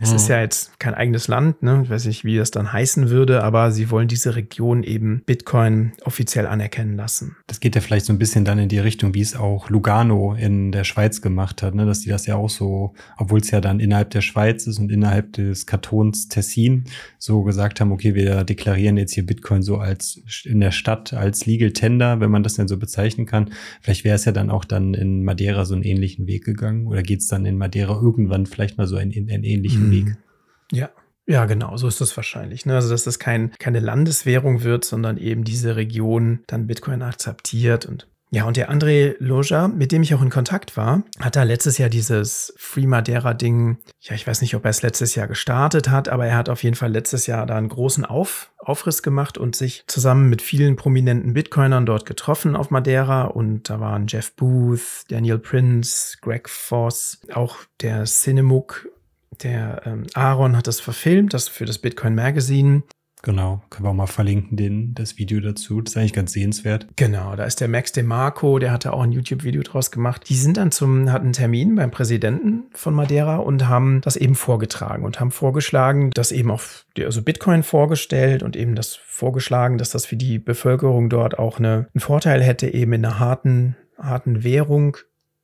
Es ist mhm. ja jetzt kein eigenes Land, ne? ich weiß nicht, wie das dann heißen würde, aber sie wollen diese Region eben Bitcoin offiziell anerkennen lassen. Das geht ja vielleicht so ein bisschen dann in die Richtung, wie es auch Lugano in der Schweiz gemacht hat, ne? dass die das ja auch so, obwohl es ja dann innerhalb der Schweiz ist und innerhalb des Kantons Tessin so gesagt haben, okay, wir deklarieren jetzt hier Bitcoin so als in der Stadt als Legal Tender, wenn man das denn so bezeichnen kann. Vielleicht wäre es ja dann auch dann in Madeira so einen ähnlichen Weg gegangen oder geht es dann in Madeira irgendwann vielleicht mal so ein, ein einen ähnlichen mhm. Weg. Ja. Ja, genau, so ist das wahrscheinlich. Ne? Also, dass das kein, keine Landeswährung wird, sondern eben diese Region dann Bitcoin akzeptiert und ja, und der André Loja, mit dem ich auch in Kontakt war, hat da letztes Jahr dieses Free Madeira Ding, ja, ich weiß nicht, ob er es letztes Jahr gestartet hat, aber er hat auf jeden Fall letztes Jahr da einen großen Auf, Aufriss gemacht und sich zusammen mit vielen prominenten Bitcoinern dort getroffen auf Madeira. Und da waren Jeff Booth, Daniel Prince, Greg Foss, auch der Cinemook der ähm, Aaron hat das verfilmt, das für das Bitcoin Magazine. Genau, können wir auch mal verlinken, den, das Video dazu. Das ist eigentlich ganz sehenswert. Genau, da ist der Max DeMarco, der hatte auch ein YouTube-Video draus gemacht. Die sind dann zum, hatten einen Termin beim Präsidenten von Madeira und haben das eben vorgetragen und haben vorgeschlagen, dass eben auch, also Bitcoin vorgestellt und eben das vorgeschlagen, dass das für die Bevölkerung dort auch eine, einen Vorteil hätte, eben in einer harten, harten Währung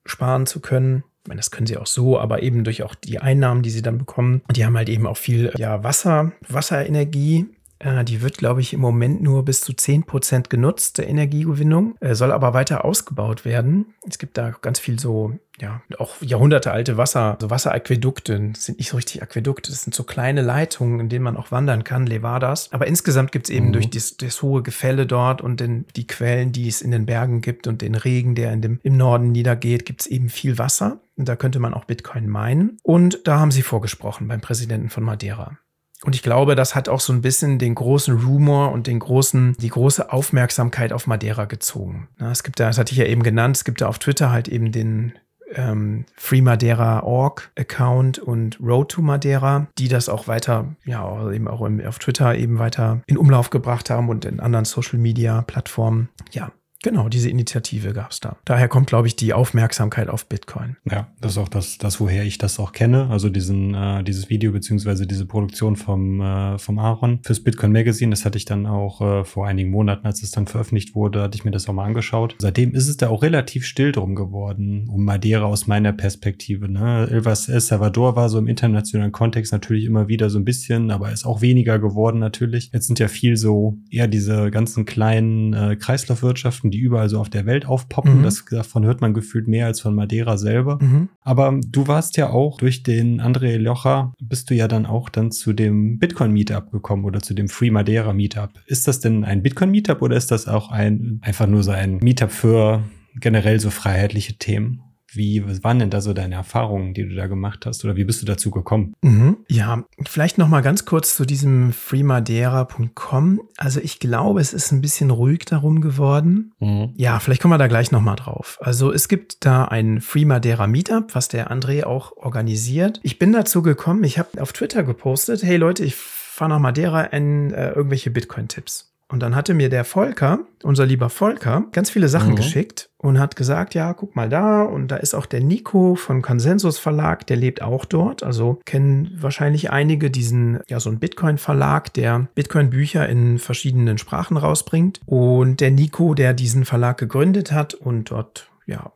sparen zu können ich meine, das können sie auch so, aber eben durch auch die Einnahmen, die sie dann bekommen. Und die haben halt eben auch viel ja, Wasser, Wasserenergie. Äh, die wird, glaube ich, im Moment nur bis zu 10% genutzt, der Energiegewinnung, äh, soll aber weiter ausgebaut werden. Es gibt da ganz viel so, ja, auch jahrhundertealte Wasser, so Wasseraquädukte. Das sind nicht so richtig Aquädukte, das sind so kleine Leitungen, in denen man auch wandern kann, Levadas. Aber insgesamt gibt es eben mhm. durch das, das, hohe Gefälle dort und den, die Quellen, die es in den Bergen gibt und den Regen, der in dem, im Norden niedergeht, gibt es eben viel Wasser. Und da könnte man auch Bitcoin meinen. Und da haben sie vorgesprochen beim Präsidenten von Madeira. Und ich glaube, das hat auch so ein bisschen den großen Rumor und den großen, die große Aufmerksamkeit auf Madeira gezogen. Es gibt da, das hatte ich ja eben genannt, es gibt da auf Twitter halt eben den ähm, Free Madeira Org Account und Road to Madeira, die das auch weiter, ja, eben auch im, auf Twitter eben weiter in Umlauf gebracht haben und in anderen Social Media Plattformen. Ja, Genau, diese Initiative gab es da. Daher kommt, glaube ich, die Aufmerksamkeit auf Bitcoin. Ja, das ist auch das, das woher ich das auch kenne. Also diesen, äh, dieses Video beziehungsweise diese Produktion vom, äh, vom Aaron fürs Bitcoin Magazine, das hatte ich dann auch äh, vor einigen Monaten, als es dann veröffentlicht wurde, hatte ich mir das auch mal angeschaut. Seitdem ist es da auch relativ still drum geworden, um Madeira aus meiner Perspektive. Ne? El Salvador war so im internationalen Kontext natürlich immer wieder so ein bisschen, aber ist auch weniger geworden natürlich. Jetzt sind ja viel so eher diese ganzen kleinen äh, Kreislaufwirtschaften, die überall so auf der Welt aufpoppen. Mhm. Das, davon hört man gefühlt mehr als von Madeira selber. Mhm. Aber du warst ja auch durch den André Locher, bist du ja dann auch dann zu dem Bitcoin Meetup gekommen oder zu dem Free Madeira Meetup. Ist das denn ein Bitcoin Meetup oder ist das auch ein, einfach nur so ein Meetup für generell so freiheitliche Themen? Wie waren denn da so deine Erfahrungen, die du da gemacht hast oder wie bist du dazu gekommen? Mhm. Ja, vielleicht noch mal ganz kurz zu diesem freemadeira.com. Also ich glaube, es ist ein bisschen ruhig darum geworden. Mhm. Ja, vielleicht kommen wir da gleich noch mal drauf. Also es gibt da ein Free Madeira Meetup, was der André auch organisiert. Ich bin dazu gekommen, ich habe auf Twitter gepostet, hey Leute, ich fahre nach Madeira in äh, irgendwelche Bitcoin-Tipps. Und dann hatte mir der Volker, unser lieber Volker, ganz viele Sachen Mhm. geschickt und hat gesagt, ja, guck mal da. Und da ist auch der Nico vom Konsensus Verlag, der lebt auch dort. Also kennen wahrscheinlich einige diesen, ja, so einen Bitcoin-Verlag, der Bitcoin-Bücher in verschiedenen Sprachen rausbringt. Und der Nico, der diesen Verlag gegründet hat und dort, ja,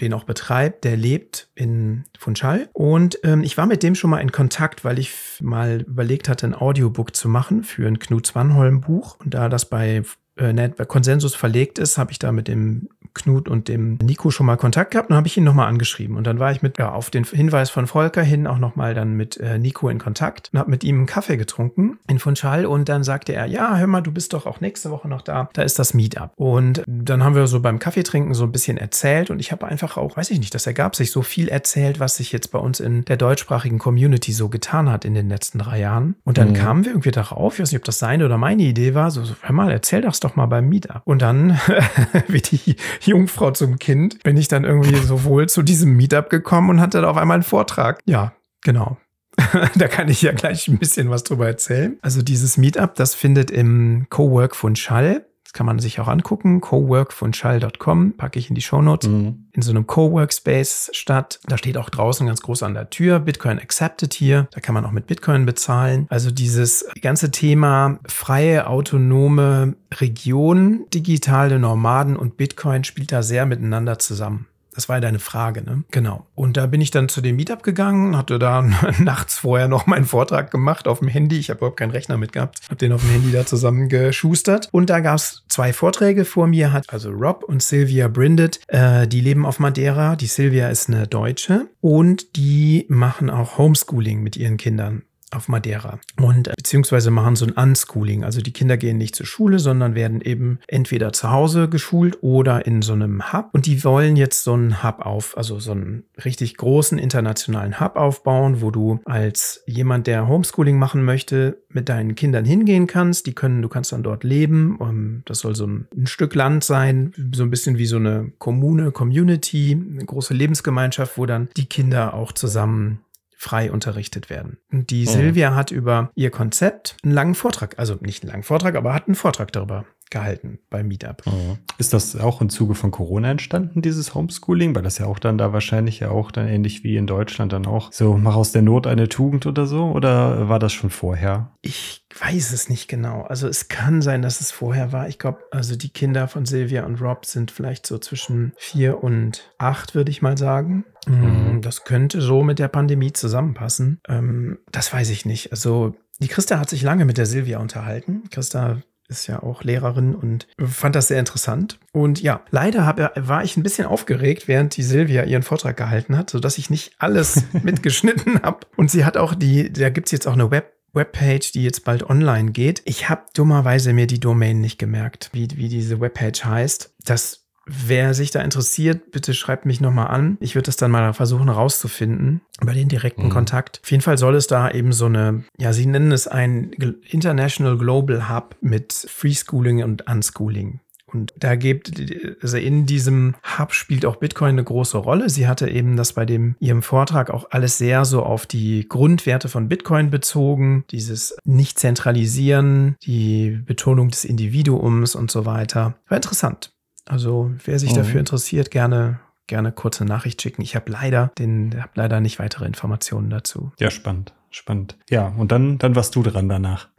den auch betreibt, der lebt in Funchal. Und ähm, ich war mit dem schon mal in Kontakt, weil ich mal überlegt hatte, ein Audiobook zu machen für ein Knut Swanholm Buch. Und da das bei äh, bei Konsensus verlegt ist, habe ich da mit dem Knut und dem Nico schon mal Kontakt gehabt und habe ich ihn nochmal angeschrieben. Und dann war ich mit, ja, auf den Hinweis von Volker hin auch nochmal dann mit äh, Nico in Kontakt und habe mit ihm einen Kaffee getrunken in Funchal und dann sagte er, ja, hör mal, du bist doch auch nächste Woche noch da. Da ist das Meetup. Und dann haben wir so beim Kaffeetrinken so ein bisschen erzählt und ich habe einfach auch, weiß ich nicht, das ergab sich so viel erzählt, was sich jetzt bei uns in der deutschsprachigen Community so getan hat in den letzten drei Jahren. Und dann Mhm. kamen wir irgendwie darauf, ich weiß nicht, ob das seine oder meine Idee war, so, so hör mal, erzähl das doch mal beim Meetup. Und dann, wie die Jungfrau zum Kind, bin ich dann irgendwie sowohl zu diesem Meetup gekommen und hatte da auf einmal einen Vortrag. Ja, genau. da kann ich ja gleich ein bisschen was drüber erzählen. Also dieses Meetup, das findet im Cowork von Schall. Das kann man sich auch angucken. coworkvonschall.com packe ich in die Shownotes Mhm. in so einem Coworkspace statt. Da steht auch draußen ganz groß an der Tür, Bitcoin accepted hier. Da kann man auch mit Bitcoin bezahlen. Also dieses ganze Thema freie, autonome Region, digitale Nomaden und Bitcoin spielt da sehr miteinander zusammen. Das war ja deine Frage, ne? Genau. Und da bin ich dann zu dem Meetup gegangen, hatte da nachts vorher noch meinen Vortrag gemacht auf dem Handy. Ich habe überhaupt keinen Rechner mit gehabt. Habe den auf dem Handy da zusammengeschustert. Und da gab es zwei Vorträge vor mir, hat also Rob und Sylvia Brinded. Äh, die leben auf Madeira. Die Sylvia ist eine Deutsche und die machen auch Homeschooling mit ihren Kindern auf Madeira und äh, beziehungsweise machen so ein Unschooling. Also die Kinder gehen nicht zur Schule, sondern werden eben entweder zu Hause geschult oder in so einem Hub. Und die wollen jetzt so einen Hub auf, also so einen richtig großen internationalen Hub aufbauen, wo du als jemand, der Homeschooling machen möchte, mit deinen Kindern hingehen kannst. Die können, du kannst dann dort leben. Ähm, Das soll so ein, ein Stück Land sein, so ein bisschen wie so eine Kommune, Community, eine große Lebensgemeinschaft, wo dann die Kinder auch zusammen frei unterrichtet werden. Und die Mhm. Silvia hat über ihr Konzept einen langen Vortrag, also nicht einen langen Vortrag, aber hat einen Vortrag darüber gehalten beim Meetup. Mhm. Ist das auch im Zuge von Corona entstanden, dieses Homeschooling? Weil das ja auch dann da wahrscheinlich ja auch dann ähnlich wie in Deutschland dann auch so, mach aus der Not eine Tugend oder so? Oder war das schon vorher? Ich weiß es nicht genau. Also es kann sein, dass es vorher war. Ich glaube, also die Kinder von Silvia und Rob sind vielleicht so zwischen vier und acht, würde ich mal sagen. Mhm. Mm, Das könnte so mit der Pandemie zusammenpassen. Ähm, das weiß ich nicht. Also die Christa hat sich lange mit der Silvia unterhalten. Christa ist ja auch Lehrerin und fand das sehr interessant. Und ja, leider hab, war ich ein bisschen aufgeregt, während die Silvia ihren Vortrag gehalten hat, sodass ich nicht alles mitgeschnitten habe. Und sie hat auch die, da gibt's jetzt auch eine Web Webpage, die jetzt bald online geht. Ich habe dummerweise mir die Domain nicht gemerkt, wie, wie diese Webpage heißt. Das, wer sich da interessiert, bitte schreibt mich nochmal an. Ich würde das dann mal versuchen rauszufinden über den direkten Mhm. Kontakt. Auf jeden Fall soll es da eben so eine, ja, sie nennen es ein International Global Hub mit Free Schooling und Unschooling. Und da gibt, also in diesem Hub spielt auch Bitcoin eine große Rolle. Sie hatte eben das bei dem, ihrem Vortrag auch alles sehr so auf die Grundwerte von Bitcoin bezogen. Dieses Nicht-Zentralisieren, die Betonung des Individuums und so weiter. War interessant. Also, wer sich Mhm. dafür interessiert, gerne, gerne kurze Nachricht schicken. Ich habe leider den, habe leider nicht weitere Informationen dazu. Ja, spannend. Spannend. Ja, und dann, dann warst du dran danach.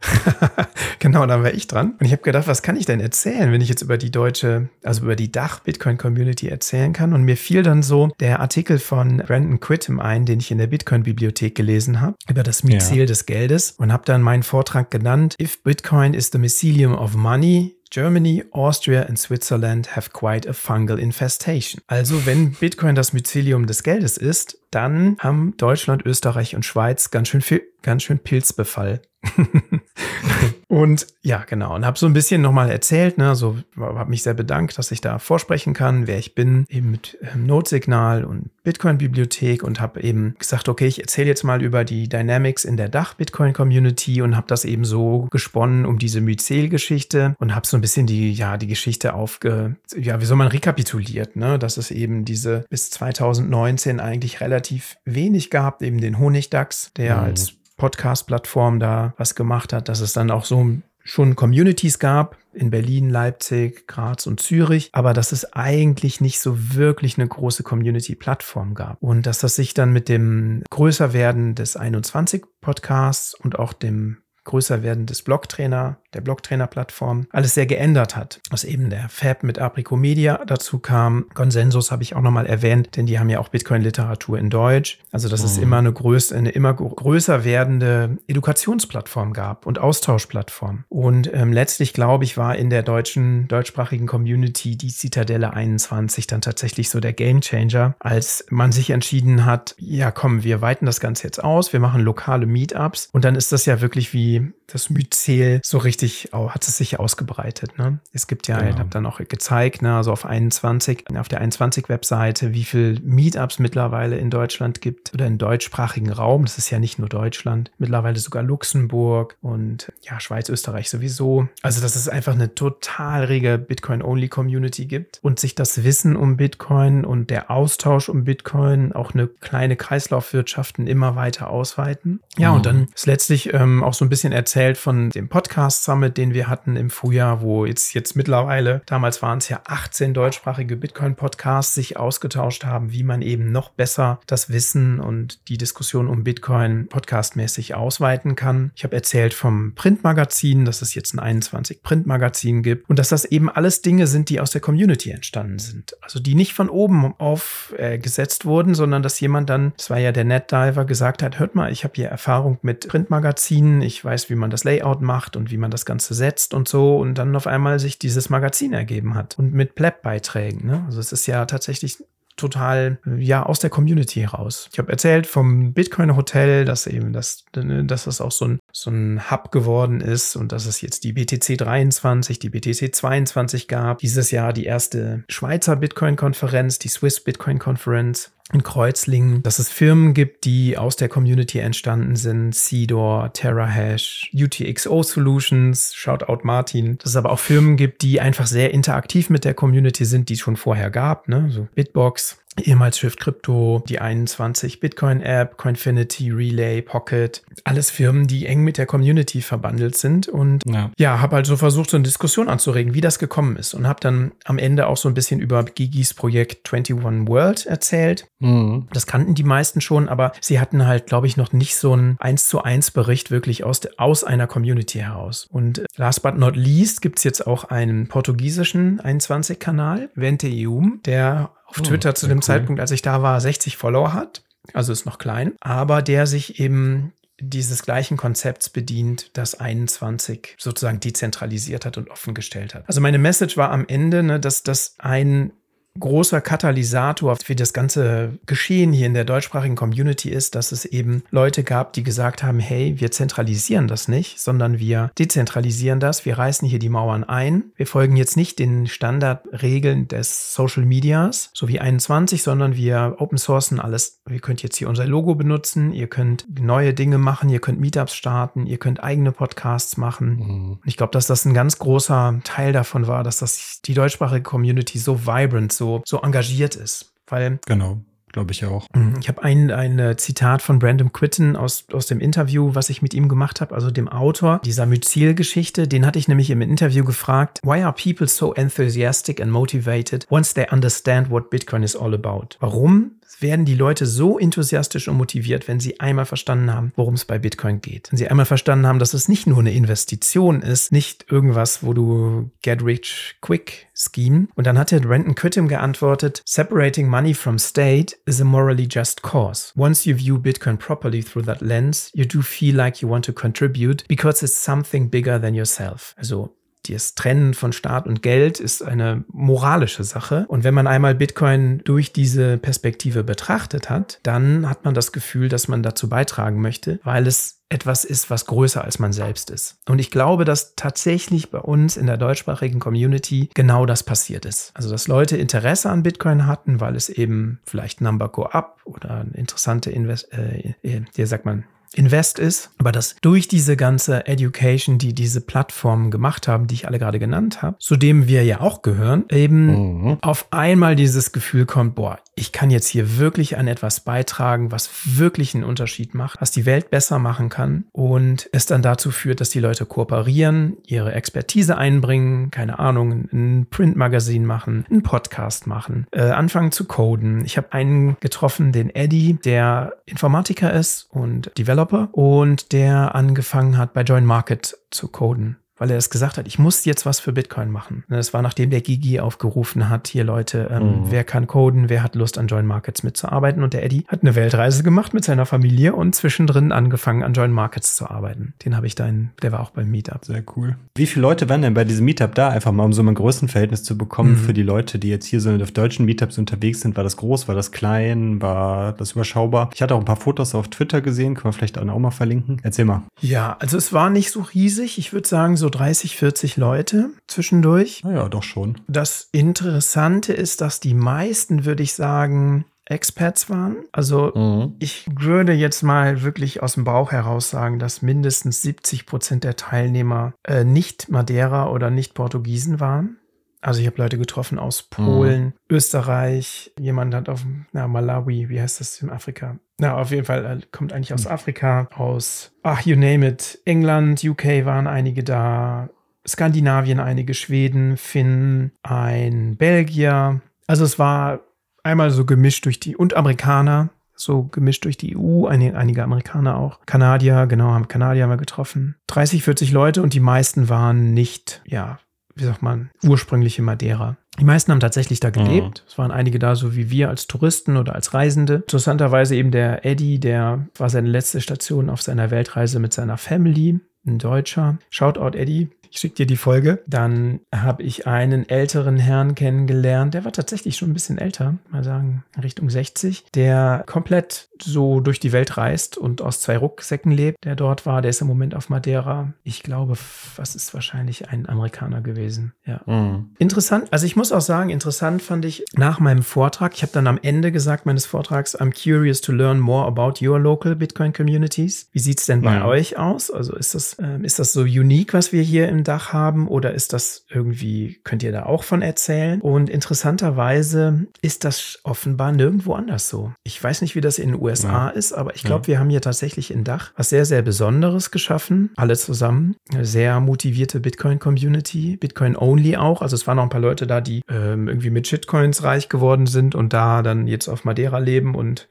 Genau, dann war ich dran. Und ich habe gedacht, was kann ich denn erzählen, wenn ich jetzt über die deutsche, also über die Dach-Bitcoin-Community erzählen kann? Und mir fiel dann so der Artikel von Brandon Quittem ein, den ich in der Bitcoin-Bibliothek gelesen habe, über das Myzel Ja. des Geldes und habe dann meinen Vortrag genannt, If Bitcoin is the Mycelium of Money, Germany, Austria and Switzerland have quite a fungal infestation. Also wenn Bitcoin das Mycelium des Geldes ist, dann haben Deutschland, Österreich und Schweiz ganz schön viel, ganz schön Pilzbefall. und ja, genau. Und habe so ein bisschen nochmal erzählt, ne, so habe mich sehr bedankt, dass ich da vorsprechen kann, wer ich bin, eben mit ähm, Notsignal und Bitcoin-Bibliothek und habe eben gesagt, okay, ich erzähle jetzt mal über die Dynamics in der Dach-Bitcoin-Community und habe das eben so gesponnen um diese Myzel-Geschichte und habe so ein bisschen die, ja, die Geschichte aufge, ja, wie soll man rekapituliert, ne, dass es eben diese bis 2019 eigentlich relativ wenig gab, eben den Honigdachs, der Mhm. als Podcast-Plattform da was gemacht hat, dass es dann auch so schon Communities gab, in Berlin, Leipzig, Graz und Zürich, aber dass es eigentlich nicht so wirklich eine große Community-Plattform gab. Und dass das sich dann mit dem Größerwerden des 21-Podcasts und auch dem größer werden des Blocktrainer, der Blocktrainer-Plattform, alles sehr geändert hat. Was eben der Fab mit Aprico Media dazu kam. Consensus habe ich auch nochmal erwähnt, denn die haben ja auch Bitcoin-Literatur in Deutsch. Also, dass mhm. es immer eine, größ eine immer größer werdende Edukationsplattform gab und Austauschplattform. Und ähm, letztlich, glaube ich, war in der deutschen, deutschsprachigen Community die Zitadelle 21 dann tatsächlich so der Gamechanger, als man sich entschieden hat, ja komm, wir weiten das Ganze jetzt aus, wir machen lokale Meetups und dann ist das ja wirklich wie das Myzel so richtig, hat es sich ausgebreitet. Ne? Es gibt ja, genau. ich habe dann auch gezeigt, ne, also auf 21, auf der 21-Webseite, wie viel Meetups mittlerweile in Deutschland gibt oder im deutschsprachigen Raum. Das ist ja nicht nur Deutschland, mittlerweile sogar Luxemburg und ja, Schweiz, Österreich sowieso. Also, dass es einfach eine total rege Bitcoin-Only-Community gibt und sich das Wissen um Bitcoin und der Austausch um Bitcoin auch eine kleine Kreislaufwirtschaften immer weiter ausweiten. Ja, mhm. und dann ist letztlich ähm, auch so ein bisschen bisschen erzählt von dem Podcast Summit, den wir hatten im Frühjahr, wo jetzt, jetzt mittlerweile, damals waren es ja 18 deutschsprachige Bitcoin-Podcasts, sich ausgetauscht haben, wie man eben noch besser das Wissen und die Diskussion um Bitcoin podcastmäßig ausweiten kann. Ich habe erzählt vom Printmagazin, dass es jetzt ein 21 Printmagazin gibt und dass das eben alles Dinge sind, die aus der Community entstanden sind. Also die nicht von oben aufgesetzt äh, wurden, sondern dass jemand dann, das war ja der NetDiver, gesagt hat, hört mal, ich habe hier Erfahrung mit Printmagazinen, ich weiß, wie man das Layout macht und wie man das Ganze setzt und so und dann auf einmal sich dieses Magazin ergeben hat und mit Pleb-Beiträgen. Ne? Also es ist ja tatsächlich total ja aus der Community heraus. Ich habe erzählt vom Bitcoin Hotel, dass eben das, dass das auch so ein, so ein Hub geworden ist und dass es jetzt die BTC 23, die BTC 22 gab. Dieses Jahr die erste Schweizer Bitcoin Konferenz, die Swiss Bitcoin Conference in Kreuzlingen, dass es Firmen gibt, die aus der Community entstanden sind. Seedor, TerraHash, UTXO Solutions, Shoutout Martin. Dass es aber auch Firmen gibt, die einfach sehr interaktiv mit der Community sind, die es schon vorher gab. Ne? So Bitbox, ehemals Shift Crypto, die 21 Bitcoin App, Coinfinity, Relay, Pocket, alles Firmen, die eng mit der Community verbandelt sind und ja, ja habe also versucht, so eine Diskussion anzuregen, wie das gekommen ist und habe dann am Ende auch so ein bisschen über Gigis Projekt 21 World erzählt. Mhm. Das kannten die meisten schon, aber sie hatten halt, glaube ich, noch nicht so einen 1 zu 1 Bericht wirklich aus, aus einer Community heraus. Und last but not least gibt es jetzt auch einen portugiesischen 21-Kanal, Venteum, der auf oh, Twitter zu dem cool. Zeitpunkt, als ich da war, 60 Follower hat. Also ist noch klein, aber der sich eben dieses gleichen Konzepts bedient, das 21 sozusagen dezentralisiert hat und offengestellt hat. Also meine Message war am Ende, ne, dass das ein großer Katalysator für das ganze Geschehen hier in der deutschsprachigen Community ist, dass es eben Leute gab, die gesagt haben, hey, wir zentralisieren das nicht, sondern wir dezentralisieren das, wir reißen hier die Mauern ein. Wir folgen jetzt nicht den Standardregeln des Social Medias, so wie 21, sondern wir open sourcen alles. Ihr könnt jetzt hier unser Logo benutzen, ihr könnt neue Dinge machen, ihr könnt Meetups starten, ihr könnt eigene Podcasts machen. Mhm. Ich glaube, dass das ein ganz großer Teil davon war, dass das die deutschsprachige Community so vibrant, so, so engagiert ist. Weil genau. Glaube ich auch. Mhm. Ich habe ein, ein äh, Zitat von Brandon Quitten aus, aus dem Interview, was ich mit ihm gemacht habe, also dem Autor dieser Myzel-Geschichte. Den hatte ich nämlich im Interview gefragt, why are people so enthusiastic and motivated once they understand what Bitcoin is all about? Warum werden die Leute so enthusiastisch und motiviert, wenn sie einmal verstanden haben, worum es bei Bitcoin geht. Wenn sie einmal verstanden haben, dass es nicht nur eine Investition ist, nicht irgendwas, wo du get rich quick scheme. Und dann hat der Renton Quittem geantwortet, separating money from state is a morally just cause. Once you view Bitcoin properly through that lens, you do feel like you want to contribute because it's something bigger than yourself. Also das Trennen von Staat und Geld ist eine moralische Sache. Und wenn man einmal Bitcoin durch diese Perspektive betrachtet hat, dann hat man das Gefühl, dass man dazu beitragen möchte, weil es etwas ist, was größer als man selbst ist. Und ich glaube, dass tatsächlich bei uns in der deutschsprachigen Community genau das passiert ist. Also, dass Leute Interesse an Bitcoin hatten, weil es eben vielleicht Number Go Up oder interessante Invest, äh, äh, hier sagt man, Invest ist, aber dass durch diese ganze Education, die diese Plattformen gemacht haben, die ich alle gerade genannt habe, zu dem wir ja auch gehören, eben mhm. auf einmal dieses Gefühl kommt, boah, ich kann jetzt hier wirklich an etwas beitragen, was wirklich einen Unterschied macht, was die Welt besser machen kann und es dann dazu führt, dass die Leute kooperieren, ihre Expertise einbringen, keine Ahnung, ein Printmagazin machen, einen Podcast machen, äh, anfangen zu coden. Ich habe einen getroffen, den Eddie, der Informatiker ist und Developer und der angefangen hat bei Join Market zu coden weil er es gesagt hat, ich muss jetzt was für Bitcoin machen. Das war nachdem der Gigi aufgerufen hat, hier Leute, ähm, mhm. wer kann coden, wer hat Lust an Join Markets mitzuarbeiten. Und der Eddie hat eine Weltreise gemacht mit seiner Familie und zwischendrin angefangen an Join Markets zu arbeiten. Den habe ich da in, der war auch beim Meetup. Sehr cool. Wie viele Leute waren denn bei diesem Meetup da? Einfach mal, um so ein Größenverhältnis zu bekommen mhm. für die Leute, die jetzt hier so auf deutschen Meetups unterwegs sind. War das groß, war das klein, war das überschaubar? Ich hatte auch ein paar Fotos auf Twitter gesehen, können wir vielleicht auch mal verlinken. Erzähl mal. Ja, also es war nicht so riesig. Ich würde sagen so 30, 40 Leute zwischendurch. Naja, doch schon. Das Interessante ist, dass die meisten, würde ich sagen, Experts waren. Also mhm. ich würde jetzt mal wirklich aus dem Bauch heraus sagen, dass mindestens 70 Prozent der Teilnehmer äh, nicht Madeira oder nicht Portugiesen waren. Also ich habe Leute getroffen aus Polen, mhm. Österreich, jemand hat auf na, Malawi, wie heißt das in Afrika? Na, auf jeden Fall äh, kommt eigentlich aus mhm. Afrika, aus, ach, you name it, England, UK waren einige da, Skandinavien einige, Schweden, Finnen, ein Belgier. Also es war einmal so gemischt durch die, und Amerikaner, so gemischt durch die EU, einige, einige Amerikaner auch. Kanadier, genau, haben Kanadier mal getroffen. 30, 40 Leute und die meisten waren nicht, ja, wie sagt man, ursprüngliche Madeira. Die meisten haben tatsächlich da gelebt. Mhm. Es waren einige da, so wie wir als Touristen oder als Reisende. Interessanterweise eben der Eddie, der war seine letzte Station auf seiner Weltreise mit seiner Family, ein Deutscher. Shoutout Eddie ich schicke dir die Folge. Dann habe ich einen älteren Herrn kennengelernt, der war tatsächlich schon ein bisschen älter, mal sagen Richtung 60, der komplett so durch die Welt reist und aus zwei Rucksäcken lebt, der dort war. Der ist im Moment auf Madeira. Ich glaube, was ist wahrscheinlich ein Amerikaner gewesen. Ja. Mhm. Interessant. Also ich muss auch sagen, interessant fand ich nach meinem Vortrag. Ich habe dann am Ende gesagt meines Vortrags, I'm curious to learn more about your local Bitcoin communities. Wie sieht es denn bei ja. euch aus? Also ist das, äh, ist das so unique, was wir hier im Dach haben oder ist das irgendwie, könnt ihr da auch von erzählen? Und interessanterweise ist das offenbar nirgendwo anders so. Ich weiß nicht, wie das in den USA ja. ist, aber ich glaube, ja. wir haben hier tatsächlich in Dach was sehr, sehr Besonderes geschaffen. Alle zusammen. Eine sehr motivierte Bitcoin-Community. Bitcoin-only auch. Also es waren noch ein paar Leute da, die ähm, irgendwie mit Shitcoins reich geworden sind und da dann jetzt auf Madeira leben und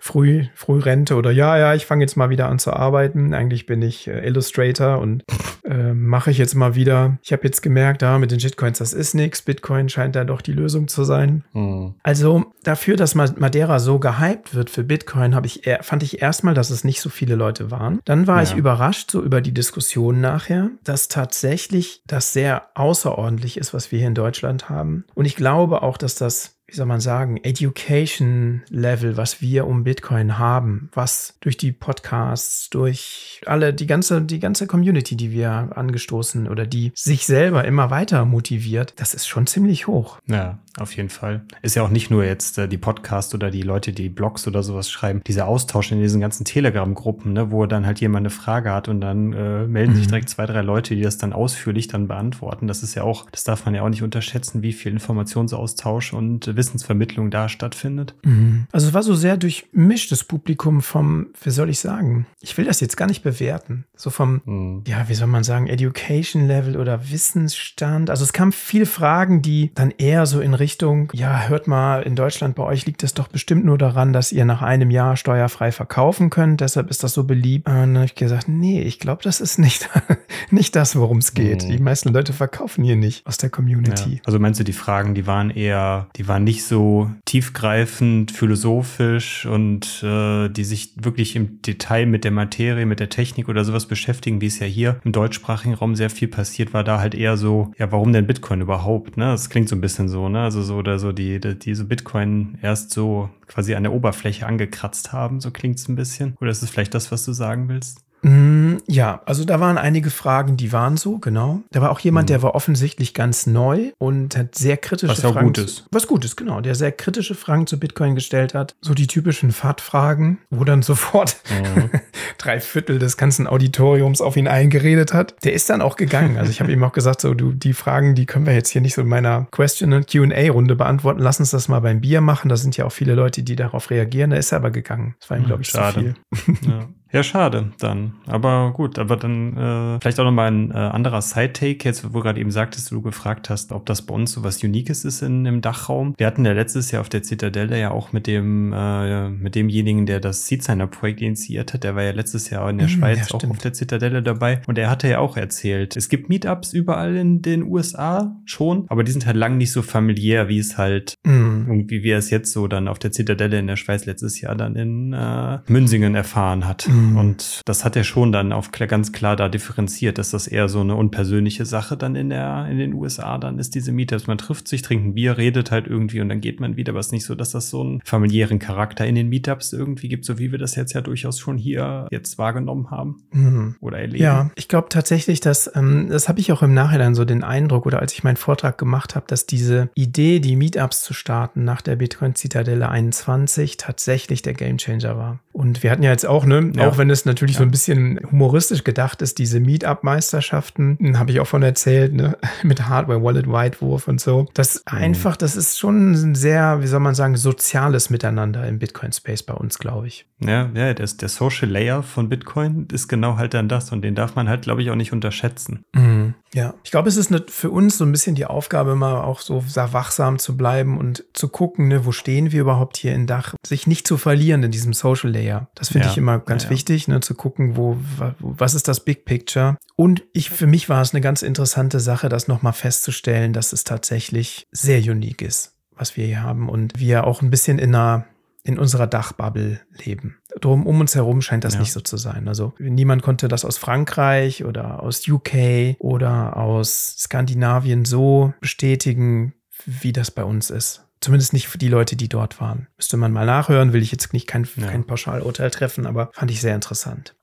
früh, früh Rente oder ja, ja, ich fange jetzt mal wieder an zu arbeiten. Eigentlich bin ich äh, Illustrator und äh, mache ich jetzt mal wieder. Ich habe jetzt gemerkt, da ah, mit den Shitcoins, das ist nichts. Bitcoin scheint da doch die Lösung zu sein. Mhm. Also dafür, dass Madeira so gehypt wird für Bitcoin, habe ich fand ich erstmal, dass es nicht so viele Leute waren. Dann war ja. ich überrascht so über die Diskussion nachher, dass tatsächlich das sehr außerordentlich ist, was wir hier in Deutschland haben. Und ich glaube auch, dass das wie soll man sagen, Education Level, was wir um Bitcoin haben, was durch die Podcasts, durch alle, die ganze, die ganze Community, die wir angestoßen oder die sich selber immer weiter motiviert, das ist schon ziemlich hoch. Ja, auf jeden Fall. Ist ja auch nicht nur jetzt äh, die Podcasts oder die Leute, die Blogs oder sowas schreiben, dieser Austausch in diesen ganzen Telegram-Gruppen, ne, wo dann halt jemand eine Frage hat und dann äh, melden mhm. sich direkt zwei, drei Leute, die das dann ausführlich dann beantworten. Das ist ja auch, das darf man ja auch nicht unterschätzen, wie viel Informationsaustausch und Wissensvermittlung da stattfindet. Mhm. Also es war so sehr durchmischtes Publikum vom, wie soll ich sagen, ich will das jetzt gar nicht bewerten, so vom, mhm. ja, wie soll man sagen, Education Level oder Wissensstand. Also es kamen viele Fragen, die dann eher so in Richtung, ja, hört mal, in Deutschland bei euch liegt es doch bestimmt nur daran, dass ihr nach einem Jahr steuerfrei verkaufen könnt, deshalb ist das so beliebt. Und dann habe ich gesagt, nee, ich glaube, das ist nicht, nicht das, worum es geht. Mhm. Die meisten Leute verkaufen hier nicht aus der Community. Ja. Also meinst du, die Fragen, die waren eher, die waren nicht so tiefgreifend, philosophisch und äh, die sich wirklich im Detail mit der Materie, mit der Technik oder sowas beschäftigen, wie es ja hier im deutschsprachigen Raum sehr viel passiert, war da halt eher so, ja, warum denn Bitcoin überhaupt? Ne? Das klingt so ein bisschen so, ne? Also so oder so, die, die, die so Bitcoin erst so quasi an der Oberfläche angekratzt haben, so klingt es ein bisschen. Oder ist es vielleicht das, was du sagen willst? Mm, ja, also da waren einige Fragen, die waren so, genau. Da war auch jemand, mhm. der war offensichtlich ganz neu und hat sehr kritische was Fragen. Was gut ist. Was gut ist, genau. Der sehr kritische Fragen zu Bitcoin gestellt hat. So die typischen FAT-Fragen, wo dann sofort mhm. drei Viertel des ganzen Auditoriums auf ihn eingeredet hat. Der ist dann auch gegangen. Also ich habe ihm auch gesagt, so du, die Fragen, die können wir jetzt hier nicht so in meiner Question- und Q&A-Runde beantworten. Lass uns das mal beim Bier machen. Da sind ja auch viele Leute, die darauf reagieren. Da ist er aber gegangen. Das war ihm, hm, glaube ich, Schade. zu viel. Ja. Ja, schade dann. Aber gut, aber dann äh, vielleicht auch nochmal ein äh, anderer Side-Take, jetzt wo du gerade eben sagtest, du gefragt hast, ob das bei uns so was Uniques ist in, im Dachraum. Wir hatten ja letztes Jahr auf der Zitadelle ja auch mit dem, äh, mit demjenigen, der das Seedsigner-Projekt initiiert hat, der war ja letztes Jahr in der mhm, Schweiz ja, auch auf der Zitadelle dabei und er hatte ja auch erzählt, es gibt Meetups überall in den USA schon, aber die sind halt lang nicht so familiär, wie es halt mhm. irgendwie, wie er es jetzt so dann auf der Zitadelle in der Schweiz letztes Jahr dann in äh, Münsingen erfahren hat. Mhm. Mhm. Und das hat er schon dann auf ganz klar da differenziert, dass das eher so eine unpersönliche Sache dann in der, in den USA dann ist, diese Meetups. Man trifft sich, trinkt ein Bier, redet halt irgendwie und dann geht man wieder. Aber es ist nicht so, dass das so einen familiären Charakter in den Meetups irgendwie gibt, so wie wir das jetzt ja durchaus schon hier jetzt wahrgenommen haben mhm. oder erleben. Ja, ich glaube tatsächlich, dass, ähm, das habe ich auch im Nachhinein so den Eindruck oder als ich meinen Vortrag gemacht habe, dass diese Idee, die Meetups zu starten nach der Bitcoin Zitadelle 21 tatsächlich der Gamechanger war. Und wir hatten ja jetzt auch, ne, ja. auch wenn es natürlich ja. so ein bisschen humoristisch gedacht ist, diese Meetup-Meisterschaften, hm, habe ich auch von erzählt, ne, mit Hardware, Wallet, Whitewurf und so. Das mhm. einfach, das ist schon ein sehr, wie soll man sagen, soziales Miteinander im Bitcoin-Space bei uns, glaube ich. Ja, ja, der, der Social Layer von Bitcoin ist genau halt dann das und den darf man halt, glaube ich, auch nicht unterschätzen. Mhm. Ja, ich glaube, es ist ne, für uns so ein bisschen die Aufgabe, immer auch so wachsam zu bleiben und zu gucken, ne, wo stehen wir überhaupt hier in Dach, sich nicht zu verlieren in diesem Social Layer. Das finde ja. ich immer ganz ja. wichtig, ne, zu gucken, wo, was ist das Big Picture. Und ich, für mich war es eine ganz interessante Sache, das nochmal festzustellen, dass es tatsächlich sehr unique ist, was wir hier haben und wir auch ein bisschen in einer in unserer Dachbubble leben. Drum um uns herum scheint das ja. nicht so zu sein. Also niemand konnte das aus Frankreich oder aus UK oder aus Skandinavien so bestätigen, wie das bei uns ist. Zumindest nicht für die Leute, die dort waren. Müsste man mal nachhören, will ich jetzt nicht kein, ja. kein Pauschalurteil treffen, aber fand ich sehr interessant.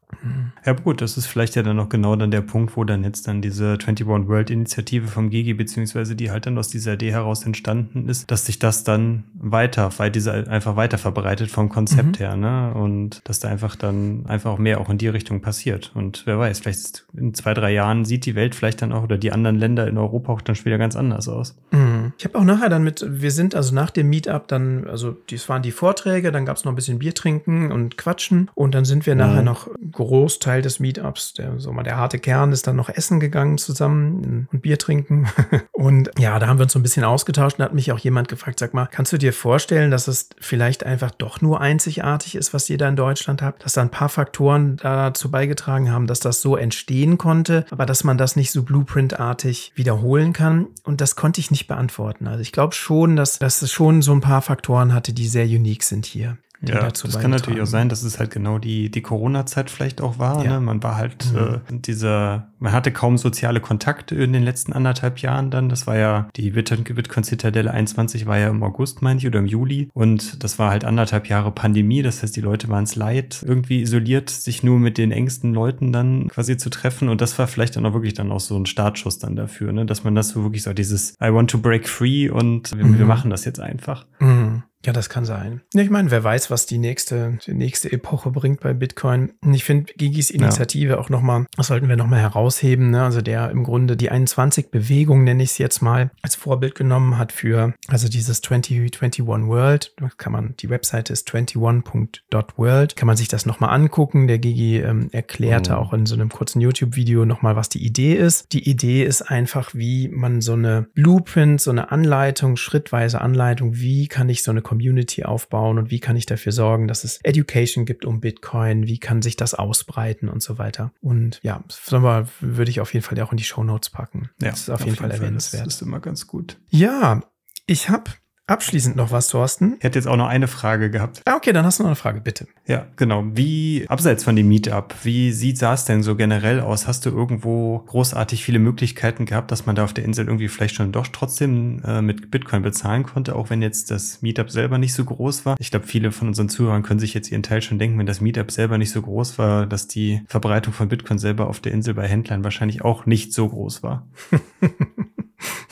Ja gut, das ist vielleicht ja dann noch genau dann der Punkt, wo dann jetzt dann diese 21 World Initiative vom Gigi, beziehungsweise die halt dann aus dieser Idee heraus entstanden ist, dass sich das dann weiter, weil diese einfach weiter verbreitet vom Konzept mhm. her, ne? Und dass da einfach dann einfach auch mehr auch in die Richtung passiert. Und wer weiß, vielleicht in zwei, drei Jahren sieht die Welt vielleicht dann auch oder die anderen Länder in Europa auch dann schon wieder ganz anders aus. Mhm. Ich habe auch nachher dann mit, wir sind also nach dem Meetup dann, also das waren die Vorträge, dann gab es noch ein bisschen Bier trinken und quatschen und dann sind wir mhm. nachher noch Großteil des Meetups, der, so mal der harte Kern, ist dann noch essen gegangen zusammen und Bier trinken. Und ja, da haben wir uns so ein bisschen ausgetauscht und hat mich auch jemand gefragt, sag mal, kannst du dir vorstellen, dass es vielleicht einfach doch nur einzigartig ist, was ihr da in Deutschland habt? Dass da ein paar Faktoren dazu beigetragen haben, dass das so entstehen konnte, aber dass man das nicht so blueprintartig wiederholen kann. Und das konnte ich nicht beantworten. Also ich glaube schon, dass, dass es schon so ein paar Faktoren hatte, die sehr unique sind hier ja, dazu Das kann natürlich auch sein, dass es halt genau die, die Corona-Zeit vielleicht auch war. Ja. Ne? Man war halt mhm. äh, dieser, man hatte kaum soziale Kontakte in den letzten anderthalb Jahren dann. Das war ja, die Bitcoin Zitadelle 21 war ja im August, meine ich, oder im Juli. Und das war halt anderthalb Jahre Pandemie. Das heißt, die Leute waren es leid, irgendwie isoliert, sich nur mit den engsten Leuten dann quasi zu treffen. Und das war vielleicht dann auch wirklich dann auch so ein Startschuss dann dafür, ne? dass man das so wirklich so dieses I want to break free und wir, mhm. wir machen das jetzt einfach. Mhm. Ja, das kann sein. Ich meine, wer weiß, was die nächste, die nächste Epoche bringt bei Bitcoin. Und ich finde Gigis Initiative ja. auch nochmal, das sollten wir nochmal herausheben. Ne? Also der im Grunde die 21-Bewegung, nenne ich es jetzt mal, als Vorbild genommen hat für, also dieses 2021 World. Da kann man, die Webseite ist 21.world. Kann man sich das nochmal angucken. Der Gigi ähm, erklärte oh. auch in so einem kurzen YouTube-Video nochmal, was die Idee ist. Die Idee ist einfach, wie man so eine Blueprint, so eine Anleitung, schrittweise Anleitung, wie kann ich so eine Community aufbauen und wie kann ich dafür sorgen, dass es Education gibt um Bitcoin, wie kann sich das ausbreiten und so weiter. Und ja, wir, würde ich auf jeden Fall auch in die Show Notes packen. Ja, das ist auf, auf jeden, jeden, Fall erwähnenswert. Das ist immer ganz gut. Ja, ich habe Abschließend noch was, Thorsten? Ich hätte jetzt auch noch eine Frage gehabt. Ah, okay, dann hast du noch eine Frage, bitte. Ja, genau. Wie, abseits von dem Meetup, wie sieht es denn so generell aus? Hast du irgendwo großartig viele Möglichkeiten gehabt, dass man da auf der Insel irgendwie vielleicht schon doch trotzdem äh, mit Bitcoin bezahlen konnte, auch wenn jetzt das Meetup selber nicht so groß war? Ich glaube, viele von unseren Zuhörern können sich jetzt ihren Teil schon denken, wenn das Meetup selber nicht so groß war, dass die Verbreitung von Bitcoin selber auf der Insel bei Händlern wahrscheinlich auch nicht so groß war.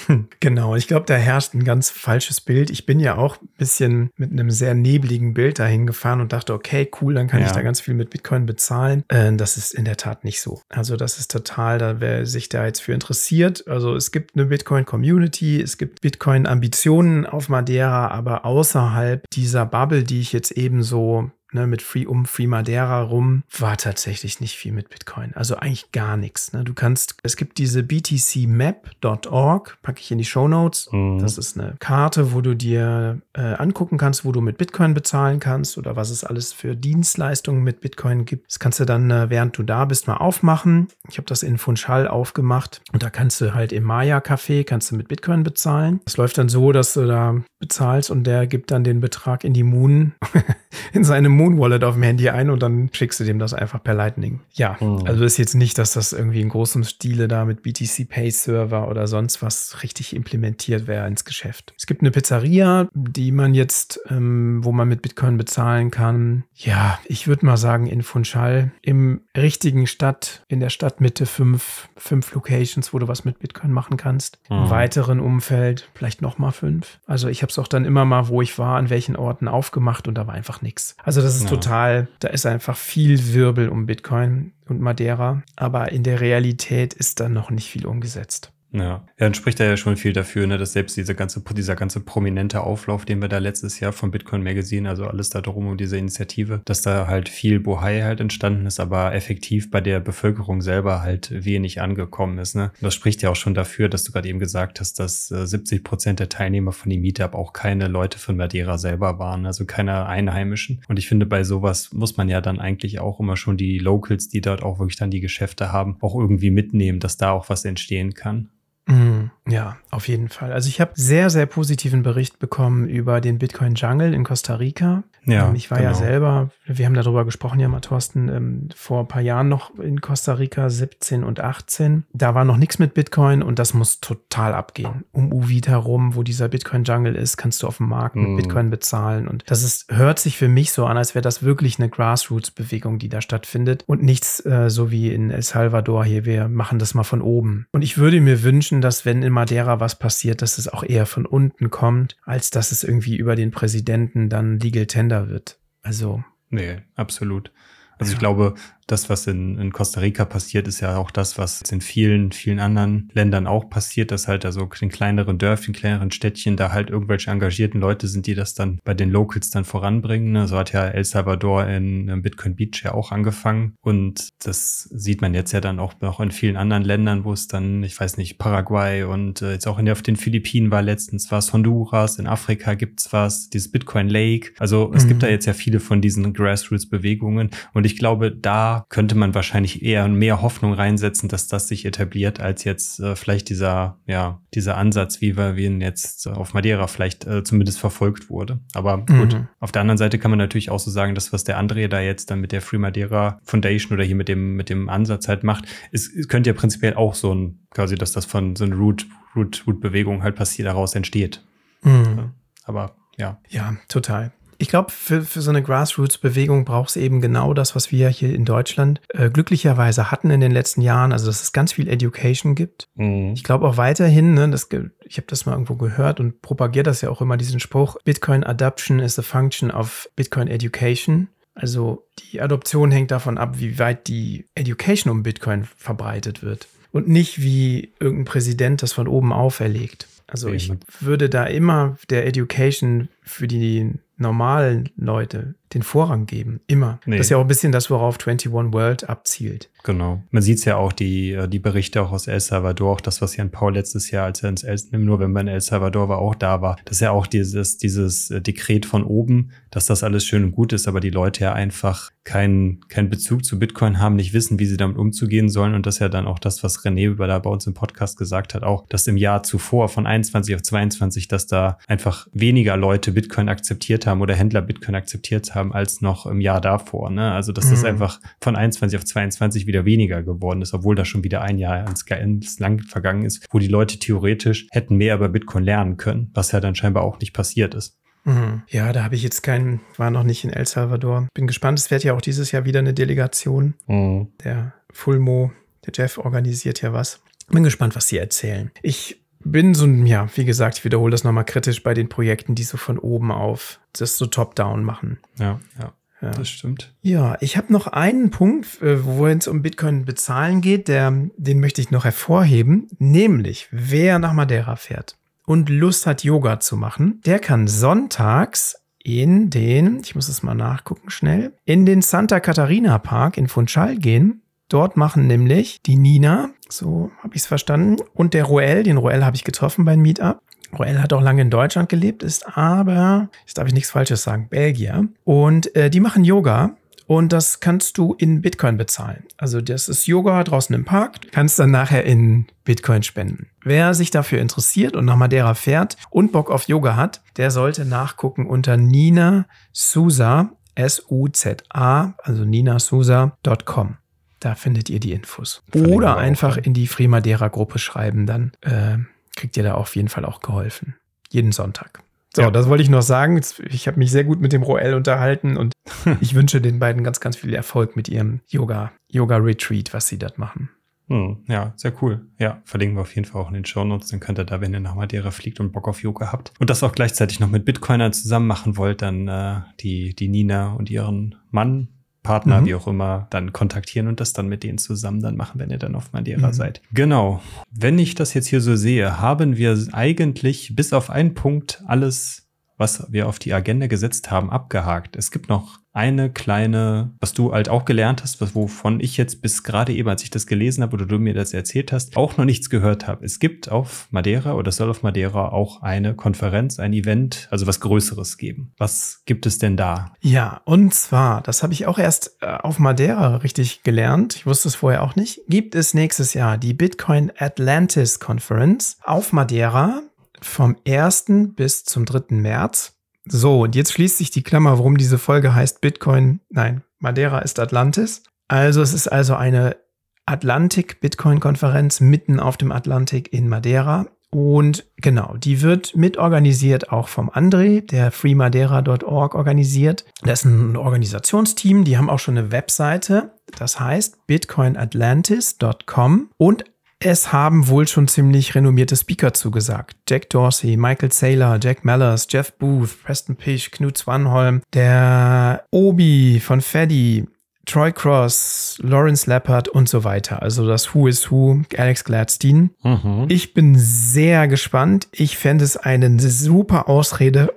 Genau, ich glaube, da herrscht ein ganz falsches Bild. Ich bin ja auch ein bisschen mit einem sehr nebligen Bild dahin gefahren und dachte, okay, cool, dann kann ja. ich da ganz viel mit Bitcoin bezahlen. Äh, das ist in der Tat nicht so. Also das ist total, da wer sich da jetzt für interessiert. Also es gibt eine Bitcoin-Community, es gibt Bitcoin-Ambitionen auf Madeira, aber außerhalb dieser Bubble, die ich jetzt eben so ne, mit Free um Free Madeira rum, war tatsächlich nicht viel mit Bitcoin. Also eigentlich gar nichts. Ne? Du kannst, es gibt diese btcmap.org, packe ich in die Show Notes. Mhm. Das ist eine Karte, wo du dir äh, angucken kannst, wo du mit Bitcoin bezahlen kannst oder was es alles für Dienstleistungen mit Bitcoin gibt. Das kannst du dann, äh, während du da bist, mal aufmachen. Ich habe das in Funchal aufgemacht und da kannst du halt im Maya-Café, kannst du mit Bitcoin bezahlen. Das läuft dann so, dass du da bezahlst und der gibt dann den Betrag in die Moon, in seine Moon Wallet auf dem Handy ein und dann schickst du dem das einfach per Lightning. Ja, mhm. also ist jetzt nicht, dass das irgendwie in großem Stile da mit BTC Pay Server oder sonst was richtig implementiert wäre ins Geschäft. Es gibt eine Pizzeria, die man jetzt, ähm, wo man mit Bitcoin bezahlen kann. Ja, ich würde mal sagen in Funchal im richtigen Stadt, in der Stadtmitte fünf, fünf Locations, wo du was mit Bitcoin machen kannst. Mhm. Im weiteren Umfeld vielleicht nochmal fünf. Also ich habe habe es auch dann immer mal, wo ich war, an welchen Orten aufgemacht und da war einfach nichts. Also das ist ja. total, da ist einfach viel Wirbel um Bitcoin und Madeira, aber in der Realität ist da noch nicht viel umgesetzt. Ja, ja dann spricht er ja schon viel dafür, ne, dass selbst diese ganze, dieser ganze prominente Auflauf, den wir da letztes Jahr von Bitcoin Magazine, also alles da drum um diese Initiative, dass da halt viel Bohai halt entstanden ist, aber effektiv bei der Bevölkerung selber halt wenig angekommen ist. Ne? Das spricht ja auch schon dafür, dass du gerade eben gesagt hast, dass äh, 70 Prozent der Teilnehmer von dem Meetup auch keine Leute von Madeira selber waren, also keine Einheimischen. Und ich finde, bei sowas muss man ja dann eigentlich auch immer schon die Locals, die dort auch wirklich dann die Geschäfte haben, auch irgendwie mitnehmen, dass da auch was entstehen kann. Mhm. Ja, auf jeden Fall. Also ich habe sehr, sehr positiven Bericht bekommen über den Bitcoin Jungle in Costa Rica. Ja, ähm, ich war genau. ja selber, wir haben darüber gesprochen, ja mal Thorsten, ähm, vor ein paar Jahren noch in Costa Rica, 17 und 18. Da war noch nichts mit Bitcoin und das muss total abgehen. Um Uvid herum, wo dieser Bitcoin Jungle ist, kannst du auf dem Markt mit mhm. Bitcoin bezahlen. Und das ist, hört sich für mich so an, als wäre das wirklich eine Grassroots-Bewegung, die da stattfindet und nichts äh, so wie in El Salvador hier, wir machen das mal von oben. Und ich würde mir wünschen, dass wenn in Madeira was passiert, dass es auch eher von unten kommt, als dass es irgendwie über den Präsidenten dann Legal Tender wird. Also. Nee, absolut. Also ja. ich glaube, das, was in, in Costa Rica passiert, ist ja auch das, was in vielen, vielen anderen Ländern auch passiert, dass halt also in kleineren Dörfchen, kleineren Städtchen da halt irgendwelche engagierten Leute sind, die das dann bei den Locals dann voranbringen. Ne? So hat ja El Salvador in Bitcoin Beach ja auch angefangen. Und das sieht man jetzt ja dann auch noch in vielen anderen Ländern, wo es dann, ich weiß nicht, Paraguay und äh, jetzt auch in auf den Philippinen war letztens was, Honduras, in Afrika gibt's was, dieses Bitcoin Lake. Also es mhm. gibt da jetzt ja viele von diesen Grassroots-Bewegungen. Und ich glaube, da könnte man wahrscheinlich eher mehr Hoffnung reinsetzen, dass das sich etabliert, als jetzt äh, vielleicht dieser, ja, dieser Ansatz, wie wir ihn jetzt auf Madeira vielleicht äh, zumindest verfolgt wurde. Aber gut, mhm. auf der anderen Seite kann man natürlich auch so sagen, dass was der André da jetzt dann mit der Free Madeira Foundation oder hier mit dem, mit dem Ansatz halt macht, ist, es könnte ja prinzipiell auch so ein, quasi, dass das von so einer Root, Root, Root-Bewegung halt passiert, daraus entsteht. Mhm. Aber ja. Ja, total ich glaube, für, für so eine Grassroots-Bewegung braucht es eben genau das, was wir hier in Deutschland äh, glücklicherweise hatten in den letzten Jahren, also dass es ganz viel Education gibt. Mhm. Ich glaube auch weiterhin, ne, das, ich habe das mal irgendwo gehört und propagiere das ja auch immer, diesen Spruch, Bitcoin Adoption is a function of Bitcoin Education. Also die Adoption hängt davon ab, wie weit die Education um Bitcoin verbreitet wird und nicht wie irgendein Präsident das von oben auferlegt. Also ich würde da immer der Education für die normalen Leute den Vorrang geben. Immer. Nee. Das ist ja auch ein bisschen das, worauf 21 World abzielt. Genau. Man sieht es ja auch, die, äh, die Berichte auch aus El Salvador, auch das, was Jan Paul letztes Jahr, als er ins El, im November in El Salvador war, auch da war. Das ist ja auch dieses, dieses äh, Dekret von oben, dass das alles schön und gut ist, aber die Leute ja einfach keinen keinen Bezug zu Bitcoin haben, nicht wissen, wie sie damit umzugehen sollen. Und das ist ja dann auch das, was René über da bei uns im Podcast gesagt hat, auch, dass im Jahr zuvor von 21 auf 22, dass da einfach weniger Leute Bitcoin akzeptiert haben oder Händler Bitcoin akzeptiert haben als noch im Jahr davor. Ne? Also dass mhm. das einfach von 21 auf 22 wieder weniger geworden ist, obwohl da schon wieder ein Jahr ins, ins Land vergangen ist, wo die Leute theoretisch hätten mehr über Bitcoin lernen können, was ja dann scheinbar auch nicht passiert ist. Mhm. Ja, da habe ich jetzt keinen, war noch nicht in El Salvador. Bin gespannt, es wird ja auch dieses Jahr wieder eine Delegation. Mhm. Der Fulmo, der Jeff organisiert ja was. Bin gespannt, was sie erzählen. Ich bin so, ja, wie gesagt, ich wiederhole das nochmal kritisch bei den Projekten, die so von oben auf das so top-down machen. Ja, ja. Ja. Das stimmt. Ja, ich habe noch einen Punkt, äh, wo es um Bitcoin bezahlen geht, der, den möchte ich noch hervorheben, nämlich wer nach Madeira fährt und Lust hat, Yoga zu machen, der kann sonntags in den, ich muss es mal nachgucken schnell, in den Santa Catarina Park in Funchal gehen. Dort machen nämlich die Nina, so habe ich es verstanden, und der Roel, den Roel habe ich getroffen beim Meetup. Roel hat auch lange in Deutschland gelebt, ist aber, jetzt darf ich nichts Falsches sagen, Belgier. Und äh, die machen Yoga und das kannst du in Bitcoin bezahlen. Also das ist Yoga draußen im Park. Du kannst dann nachher in Bitcoin spenden. Wer sich dafür interessiert und nach Madeira fährt und Bock auf Yoga hat, der sollte nachgucken unter Nina Souza, S-U-Z-A, also ninasusa.com. Da findet ihr die Infos. Oder einfach in die Free Madeira Gruppe schreiben, dann äh, kriegt ihr da auf jeden Fall auch geholfen. Jeden Sonntag. So, ja. das wollte ich noch sagen. Ich habe mich sehr gut mit dem Roel unterhalten und ich wünsche den beiden ganz, ganz viel Erfolg mit ihrem Yoga, Yoga Retreat, was sie dort machen. Hm, ja, sehr cool. Ja, verlinken wir auf jeden Fall auch in den Show Notes. Dann könnt ihr da, wenn ihr nach Madeira fliegt und Bock auf Yoga habt und das auch gleichzeitig noch mit Bitcoinern zusammen machen wollt, dann äh, die, die Nina und ihren Mann Partner, mhm. wie auch immer, dann kontaktieren und das dann mit denen zusammen dann machen, wenn ihr dann auf Madeira mhm. seid. Genau. Wenn ich das jetzt hier so sehe, haben wir eigentlich bis auf einen Punkt alles, was wir auf die Agenda gesetzt haben, abgehakt. Es gibt noch eine kleine, was du halt auch gelernt hast, was, wovon ich jetzt bis gerade eben, als ich das gelesen habe oder du mir das erzählt hast, auch noch nichts gehört habe. Es gibt auf Madeira oder soll auf Madeira auch eine Konferenz, ein Event, also was Größeres geben. Was gibt es denn da? Ja, und zwar, das habe ich auch erst äh, auf Madeira richtig gelernt. Ich wusste es vorher auch nicht. Gibt es nächstes Jahr die Bitcoin Atlantis Conference auf Madeira vom 1. bis zum 3. März. So, und jetzt schließt sich die Klammer, warum diese Folge heißt Bitcoin. Nein, Madeira ist Atlantis. Also es ist also eine Atlantik-Bitcoin-Konferenz mitten auf dem Atlantik in Madeira. Und genau, die wird mitorganisiert auch vom André, der freemadeira.org organisiert. Das ist ein Organisationsteam, die haben auch schon eine Webseite, das heißt bitcoinatlantis.com und es haben wohl schon ziemlich renommierte Speaker zugesagt. Jack Dorsey, Michael Saylor, Jack Mellers, Jeff Booth, Preston Pisch, Knut Swanholm, der Obi von Feddy, Troy Cross, Lawrence Leppard und so weiter. Also das Who is Who, Alex Gladstein. Mhm. Ich bin sehr gespannt. Ich fände es eine super Ausrede,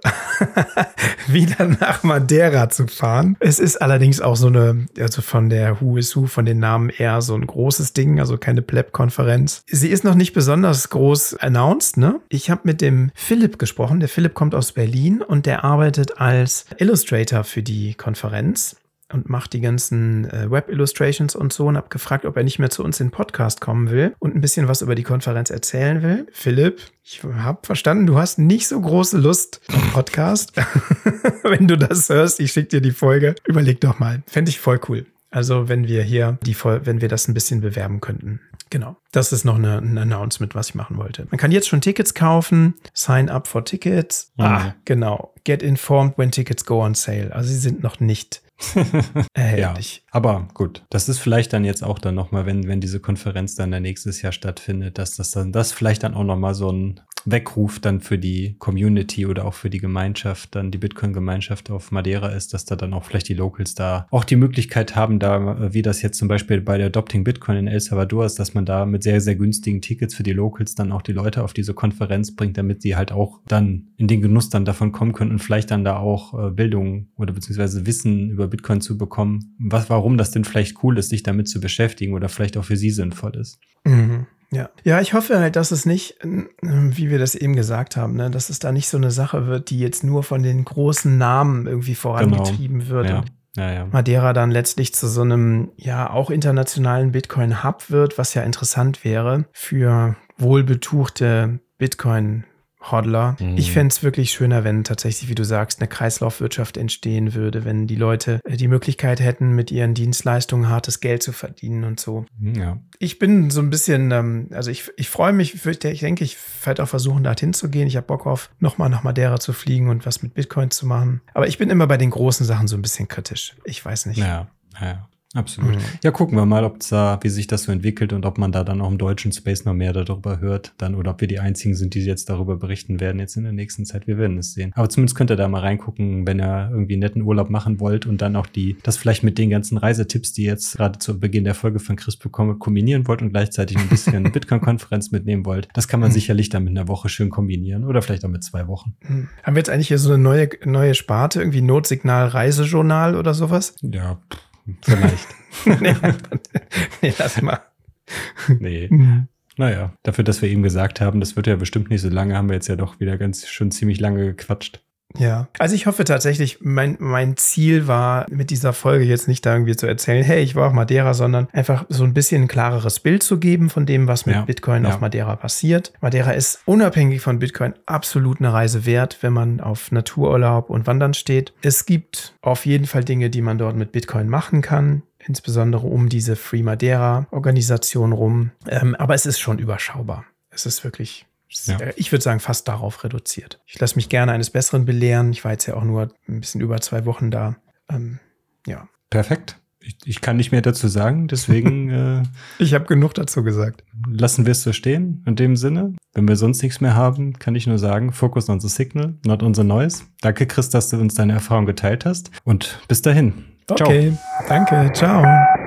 wieder nach Madeira zu fahren. Es ist allerdings auch so eine, also von der Who is Who, von den Namen eher so ein großes Ding, also keine Pleb-Konferenz. Sie ist noch nicht besonders groß announced, ne? Ich habe mit dem Philipp gesprochen. Der Philipp kommt aus Berlin und der arbeitet als Illustrator für die Konferenz und macht die ganzen äh, Web-Illustrations und so und habe gefragt, ob er nicht mehr zu uns in den Podcast kommen will und ein bisschen was über die Konferenz erzählen will. Philipp, ich habe verstanden, du hast nicht so große Lust auf Podcast. wenn du das hörst, ich schicke dir die Folge. Überleg doch mal. Fände ich voll cool. Also, wenn wir hier die, wenn wir das ein bisschen bewerben könnten. Genau. Das ist noch eine, ein Announcement, was ich machen wollte. Man kann jetzt schon Tickets kaufen. Sign up for Tickets. Ah, genau. Get informed when tickets go on sale. Also sie sind noch nicht erhältlich. Ja, aber gut, das ist vielleicht dann jetzt auch dann nochmal, wenn, wenn diese Konferenz dann nächstes Jahr stattfindet, dass das dann das vielleicht dann auch nochmal so ein Weckruf dann für die Community oder auch für die Gemeinschaft, dann die Bitcoin-Gemeinschaft auf Madeira ist, dass da dann auch vielleicht die Locals da auch die Möglichkeit haben, da, wie das jetzt zum Beispiel bei der Adopting Bitcoin in El Salvador ist, dass man da mit sehr, sehr günstigen Tickets für die Locals dann auch die Leute auf diese Konferenz bringt, damit sie halt auch dann in den Genuss dann davon kommen können und vielleicht dann da auch äh, Bildung oder beziehungsweise Wissen über Bitcoin zu bekommen, was, warum das denn vielleicht cool ist, sich damit zu beschäftigen oder vielleicht auch für sie sinnvoll ist. Mhm. Ja. ja, ich hoffe halt, dass es nicht, wie wir das eben gesagt haben, ne, dass es da nicht so eine Sache wird, die jetzt nur von den großen Namen irgendwie vorangetrieben genau. wird. Ja. Ja, ja. Madeira dann letztlich zu so einem, ja, auch internationalen Bitcoin-Hub wird, was ja interessant wäre für wohlbetuchte Bitcoin- Hodler. Mhm. Ich fände es wirklich schöner, wenn tatsächlich, wie du sagst, eine Kreislaufwirtschaft entstehen würde, wenn die Leute äh, die Möglichkeit hätten, mit ihren Dienstleistungen hartes Geld zu verdienen und so. Mhm, ja. Ich bin so ein bisschen, ähm, also ich, ich freue mich, ich denke, ich werde auch versuchen, dorthin zu gehen. Ich habe Bock auf, nochmal nach Madeira zu fliegen und was mit Bitcoin zu machen. Aber ich bin immer bei den großen Sachen so ein bisschen kritisch. Ich weiß nicht. Ja, ja. Absolut. Mhm. Ja, gucken wir mal, ob da, wie sich das so entwickelt und ob man da dann auch im deutschen Space noch mehr darüber hört, dann oder ob wir die einzigen sind, die jetzt darüber berichten werden jetzt in der nächsten Zeit. Wir werden es sehen. Aber zumindest könnt ihr da mal reingucken, wenn ihr irgendwie einen netten Urlaub machen wollt und dann auch die, das vielleicht mit den ganzen Reisetipps, die jetzt gerade zu Beginn der Folge von Chris bekommen, kombinieren wollt und gleichzeitig ein bisschen Bitcoin-Konferenz mitnehmen wollt. Das kann man mhm. sicherlich dann mit einer Woche schön kombinieren oder vielleicht auch mit zwei Wochen. Mhm. Haben wir jetzt eigentlich hier so eine neue, neue Sparte, irgendwie Notsignal Reisejournal oder sowas? Ja. Vielleicht. nee, nee, lass mal. Nee. Mhm. Naja, dafür, dass wir eben gesagt haben, das wird ja bestimmt nicht so lange, haben wir jetzt ja doch wieder ganz schon ziemlich lange gequatscht. Ja, also ich hoffe tatsächlich, mein, mein Ziel war mit dieser Folge jetzt nicht da irgendwie zu erzählen, hey, ich war auf Madeira, sondern einfach so ein bisschen ein klareres Bild zu geben von dem, was mit ja, Bitcoin ja. auf Madeira passiert. Madeira ist unabhängig von Bitcoin absolut eine Reise wert, wenn man auf Natururlaub und Wandern steht. Es gibt auf jeden Fall Dinge, die man dort mit Bitcoin machen kann insbesondere um diese Free Madeira Organisation rum. Ähm, aber es ist schon überschaubar. Es ist wirklich ja. Äh, ich würde sagen, fast darauf reduziert. Ich lasse mich gerne eines Besseren belehren. Ich war jetzt ja auch nur ein bisschen über zwei Wochen da. Ähm, ja. Perfekt. Ich, ich, kann nicht mehr dazu sagen, deswegen. äh, ich habe genug dazu gesagt. Lassen wir es so stehen, in dem Sinne. Wenn wir sonst nichts mehr haben, kann ich nur sagen, Focus on the Signal, not on the noise. Danke, Chris, dass du uns deine Erfahrung geteilt hast. Und bis dahin. Okay, ciao. danke, ciao.